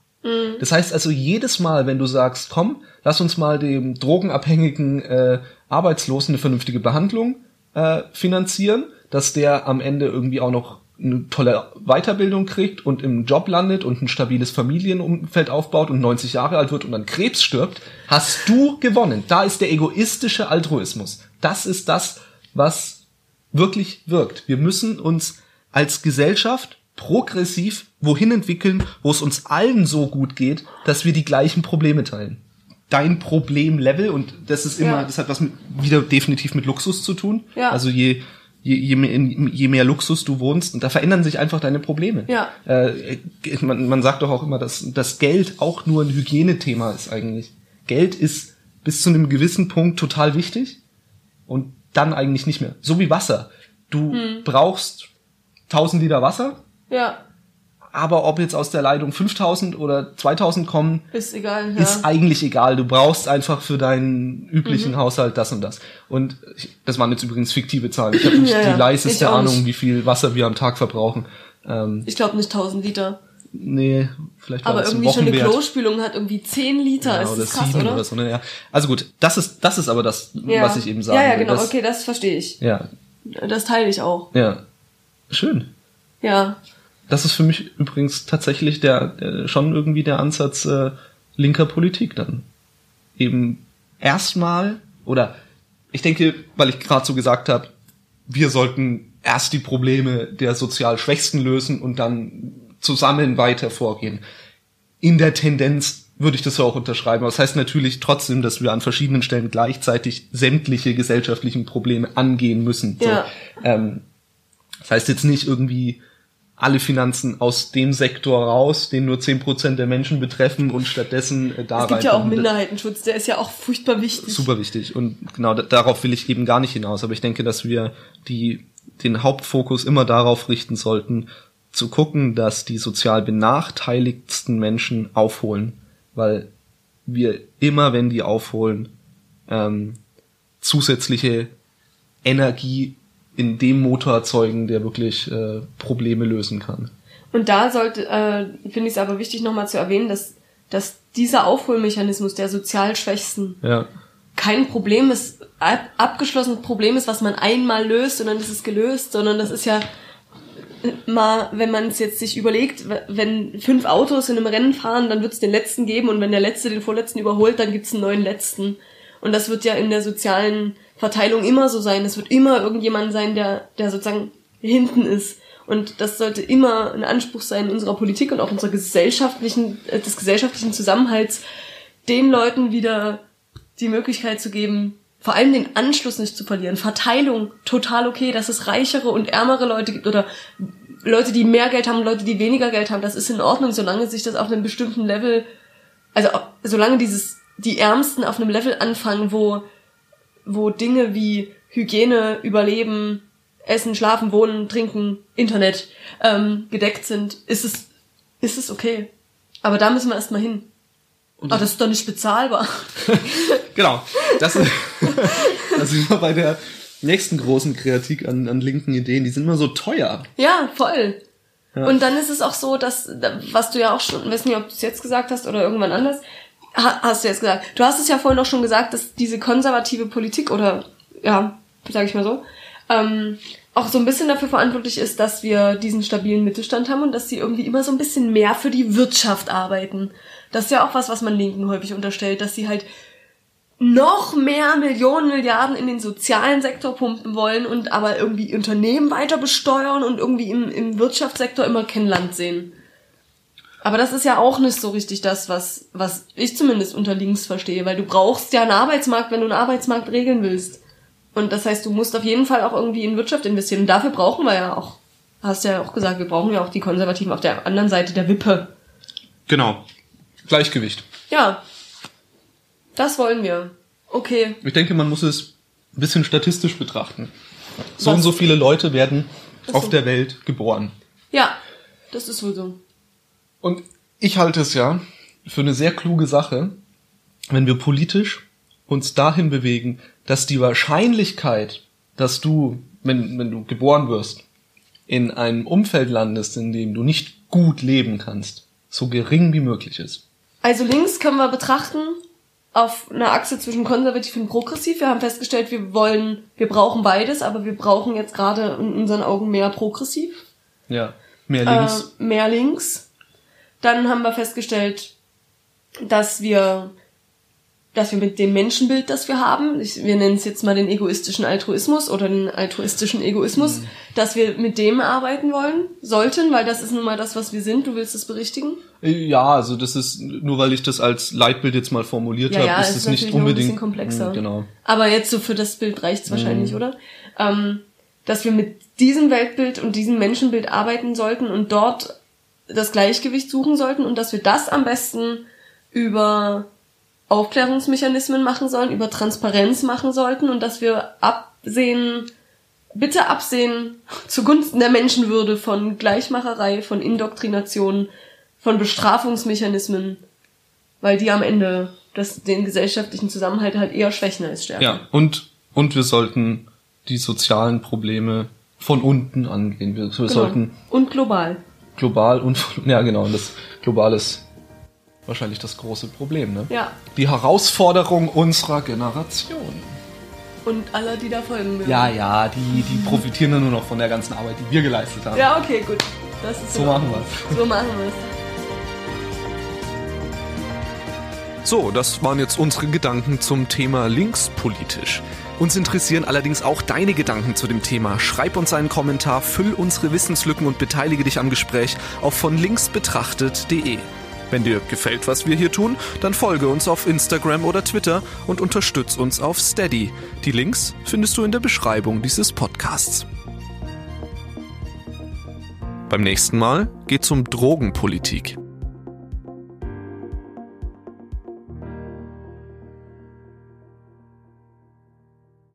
Speaker 3: Das heißt also jedes Mal, wenn du sagst, komm, lass uns mal dem drogenabhängigen äh, Arbeitslosen eine vernünftige Behandlung äh, finanzieren, dass der am Ende irgendwie auch noch eine tolle Weiterbildung kriegt und im Job landet und ein stabiles Familienumfeld aufbaut und 90 Jahre alt wird und an Krebs stirbt, hast du gewonnen. Da ist der egoistische Altruismus. Das ist das, was wirklich wirkt. Wir müssen uns als Gesellschaft progressiv wohin entwickeln, wo es uns allen so gut geht, dass wir die gleichen Probleme teilen. Dein Problemlevel, und das ist immer,
Speaker 2: Ja.
Speaker 3: das hat was mit, wieder definitiv mit Luxus zu tun.
Speaker 2: Ja.
Speaker 3: Also je, je, je, mehr, je mehr Luxus du wohnst, und da verändern sich einfach deine Probleme.
Speaker 2: Ja.
Speaker 3: Äh, man, man sagt doch auch immer, dass das Geld auch nur ein Hygienethema ist eigentlich. Geld ist bis zu einem gewissen Punkt total wichtig und dann eigentlich nicht mehr. So wie Wasser. Du
Speaker 2: Hm.
Speaker 3: brauchst 1000 Liter Wasser,
Speaker 2: Ja.
Speaker 3: Aber ob jetzt aus der Leitung 5000 oder 2000 kommen,
Speaker 2: Ist egal, ja.
Speaker 3: ist eigentlich egal. Du brauchst einfach für deinen üblichen Haushalt das und das. Und ich, das waren jetzt übrigens fiktive Zahlen. Ich habe nicht
Speaker 2: Ja,
Speaker 3: die leiseste Ahnung,
Speaker 2: nicht.
Speaker 3: wie viel Wasser wir am Tag verbrauchen. Ähm,
Speaker 2: ich glaube nicht 1000 Liter.
Speaker 3: nee, vielleicht war
Speaker 2: Aber
Speaker 3: das ein
Speaker 2: irgendwie schon eine. Klospülung hat irgendwie 10 Liter.
Speaker 3: Ja,
Speaker 2: ist
Speaker 3: oder
Speaker 2: das krass, oder?
Speaker 3: oder so. Ne? Ja. Also gut, das ist das ist aber das,
Speaker 2: Ja.
Speaker 3: was ich eben sagen
Speaker 2: Ja, ja, genau.
Speaker 3: Das,
Speaker 2: okay, das verstehe ich.
Speaker 3: Ja,
Speaker 2: Das teile ich auch.
Speaker 3: ja, schön.
Speaker 2: Ja.
Speaker 3: Das ist für mich übrigens tatsächlich der, der schon irgendwie der Ansatz äh, linker Politik dann. Eben erstmal oder ich denke, weil ich gerade so gesagt habe, wir sollten erst die Probleme der sozial Schwächsten lösen und dann zusammen weiter vorgehen. In der Tendenz würde ich das so auch unterschreiben. Aber das heißt natürlich trotzdem, dass wir an verschiedenen Stellen gleichzeitig sämtliche gesellschaftlichen Probleme angehen müssen. So,
Speaker 2: Ja.
Speaker 3: ähm, das heißt jetzt nicht irgendwie alle Finanzen aus dem Sektor raus, den nur 10% der Menschen betreffen und stattdessen äh, da
Speaker 2: Es gibt ja auch. Minderheitenschutz, der ist ja auch furchtbar wichtig.
Speaker 3: Super wichtig. Und genau da, darauf will ich eben gar nicht hinaus. Aber ich denke, dass wir die, den Hauptfokus immer darauf richten sollten, zu gucken, dass die sozial benachteiligsten Menschen aufholen. Weil wir immer, wenn die aufholen, ähm, zusätzliche Energie in dem Motor erzeugen, der wirklich äh, Probleme lösen kann.
Speaker 2: Und da sollte, äh, finde ich es aber wichtig nochmal zu erwähnen, dass, dass dieser Aufholmechanismus der sozial Schwächsten
Speaker 3: Ja.
Speaker 2: kein Problem ist, ab, abgeschlossenes Problem ist, was man einmal löst und dann ist es gelöst, sondern das ist ja äh, mal, wenn man es jetzt sich überlegt, wenn fünf Autos in einem Rennen fahren, dann wird es den letzten geben und wenn der letzte den vorletzten überholt, dann gibt es einen neuen letzten. Und das wird ja in der sozialen Verteilung immer so sein. Es wird immer irgendjemand sein, der, der sozusagen hinten ist. Und das sollte immer ein Anspruch sein unserer Politik und auch unserer gesellschaftlichen, äh, des gesellschaftlichen Zusammenhalts, den Leuten wieder die Möglichkeit zu geben, vor allem den Anschluss nicht zu verlieren. Verteilung, total okay, dass es reichere und ärmere Leute gibt oder Leute, die mehr Geld haben und Leute, die weniger Geld haben. Das ist in Ordnung, solange sich das auf einem bestimmten Level, also solange dieses, die Ärmsten auf einem Level anfangen, wo, wo Dinge wie Hygiene, Überleben, Essen, Schlafen, Wohnen, Trinken, Internet ähm, gedeckt sind, ist es, ist es okay. Aber da müssen wir erstmal hin. Aber das ist doch nicht bezahlbar.
Speaker 3: Genau. Das ist, sind wir bei der nächsten großen Kritik an, an linken Ideen. Die sind immer so teuer.
Speaker 2: Ja, voll. Und dann ist es auch so, dass, was du ja auch schon, weiß nicht, ob du es jetzt gesagt hast oder irgendwann anders, hast du jetzt gesagt. Du hast es ja vorhin auch schon gesagt, dass diese konservative Politik oder, ja, sage ich mal so, ähm, auch so ein bisschen dafür verantwortlich ist, dass wir diesen stabilen Mittelstand haben und dass sie irgendwie immer so ein bisschen mehr für die Wirtschaft arbeiten. Das ist ja auch was, was man Linken häufig unterstellt, dass sie halt noch mehr Millionen, Milliarden in den sozialen Sektor pumpen wollen und aber irgendwie Unternehmen weiter besteuern und irgendwie im, im Wirtschaftssektor immer kein Land sehen. Aber das ist ja auch nicht so richtig das, was, was ich zumindest unter links verstehe, weil du brauchst ja einen Arbeitsmarkt, wenn du einen Arbeitsmarkt regeln willst. Und das heißt, du musst auf jeden Fall auch irgendwie in Wirtschaft investieren. Und dafür brauchen wir ja auch, hast ja auch gesagt, wir brauchen ja auch die Konservativen auf der anderen Seite der Wippe.
Speaker 3: Genau. Gleichgewicht.
Speaker 2: Ja, das wollen wir. Okay.
Speaker 3: Ich denke, man muss es ein bisschen statistisch betrachten. So
Speaker 2: Was?
Speaker 3: und so viele Leute werden
Speaker 2: so.
Speaker 3: auf der Welt geboren.
Speaker 2: Ja, das ist wohl so.
Speaker 3: Und ich halte es ja für eine sehr kluge Sache, wenn wir politisch uns dahin bewegen, dass die Wahrscheinlichkeit, dass du, wenn, wenn du geboren wirst, in einem Umfeld landest, in dem du nicht gut leben kannst, so gering wie möglich ist.
Speaker 2: Also links können wir betrachten auf einer Achse zwischen konservativ und progressiv. Wir haben festgestellt, wir wollen, wir brauchen beides, aber wir brauchen jetzt gerade in unseren Augen mehr progressiv,
Speaker 3: Ja. Mehr links.
Speaker 2: Äh, mehr links. Dann haben wir festgestellt, dass wir, dass wir mit dem Menschenbild, das wir haben, ich, wir nennen es jetzt mal den egoistischen Altruismus oder den altruistischen Egoismus, dass wir mit dem arbeiten wollen, sollten, weil das ist nun mal das, was wir sind. Du willst es berichtigen?
Speaker 3: Ja, also das ist, nur weil ich das als Leitbild jetzt mal formuliert
Speaker 2: Ja,
Speaker 3: habe,
Speaker 2: ja,
Speaker 3: ist
Speaker 2: es
Speaker 3: nicht
Speaker 2: noch ein
Speaker 3: unbedingt.
Speaker 2: bisschen komplexer.
Speaker 3: Mm, Genau.
Speaker 2: Aber jetzt so für das Bild reicht's wahrscheinlich, oder? Ähm, dass wir mit diesem Weltbild und diesem Menschenbild arbeiten sollten und dort das Gleichgewicht suchen sollten und dass wir das am besten über Aufklärungsmechanismen machen sollen, über Transparenz machen sollten und dass wir absehen bitte absehen zugunsten der Menschenwürde von Gleichmacherei, von Indoktrination, von Bestrafungsmechanismen, weil die am Ende das, den gesellschaftlichen Zusammenhalt halt eher schwächen als stärken.
Speaker 4: Ja, und, und wir sollten die sozialen Probleme von unten angehen. Wir, wir
Speaker 2: Genau.
Speaker 4: sollten
Speaker 2: Und global.
Speaker 4: Global und, ja genau, und das global ist wahrscheinlich das große Problem, ne?
Speaker 2: Ja.
Speaker 4: Die Herausforderung unserer Generation.
Speaker 2: Und alle, die da folgen.
Speaker 4: Ja, ja, die, die profitieren dann nur noch von der ganzen Arbeit, die wir geleistet haben.
Speaker 2: Ja, okay, gut. Das ist
Speaker 4: So machen wir's.
Speaker 2: So machen wir es.
Speaker 3: So, das waren jetzt unsere Gedanken zum Thema linkspolitisch. Uns interessieren allerdings auch deine Gedanken zu dem Thema. Schreib uns einen Kommentar, füll unsere Wissenslücken und beteilige dich am Gespräch auf von links betrachtet.de. Wenn dir gefällt, was wir hier tun, dann folge uns auf Instagram oder Twitter und unterstütz uns auf Steady. Die Links findest du in der Beschreibung dieses Podcasts. Beim nächsten Mal geht's um Drogenpolitik.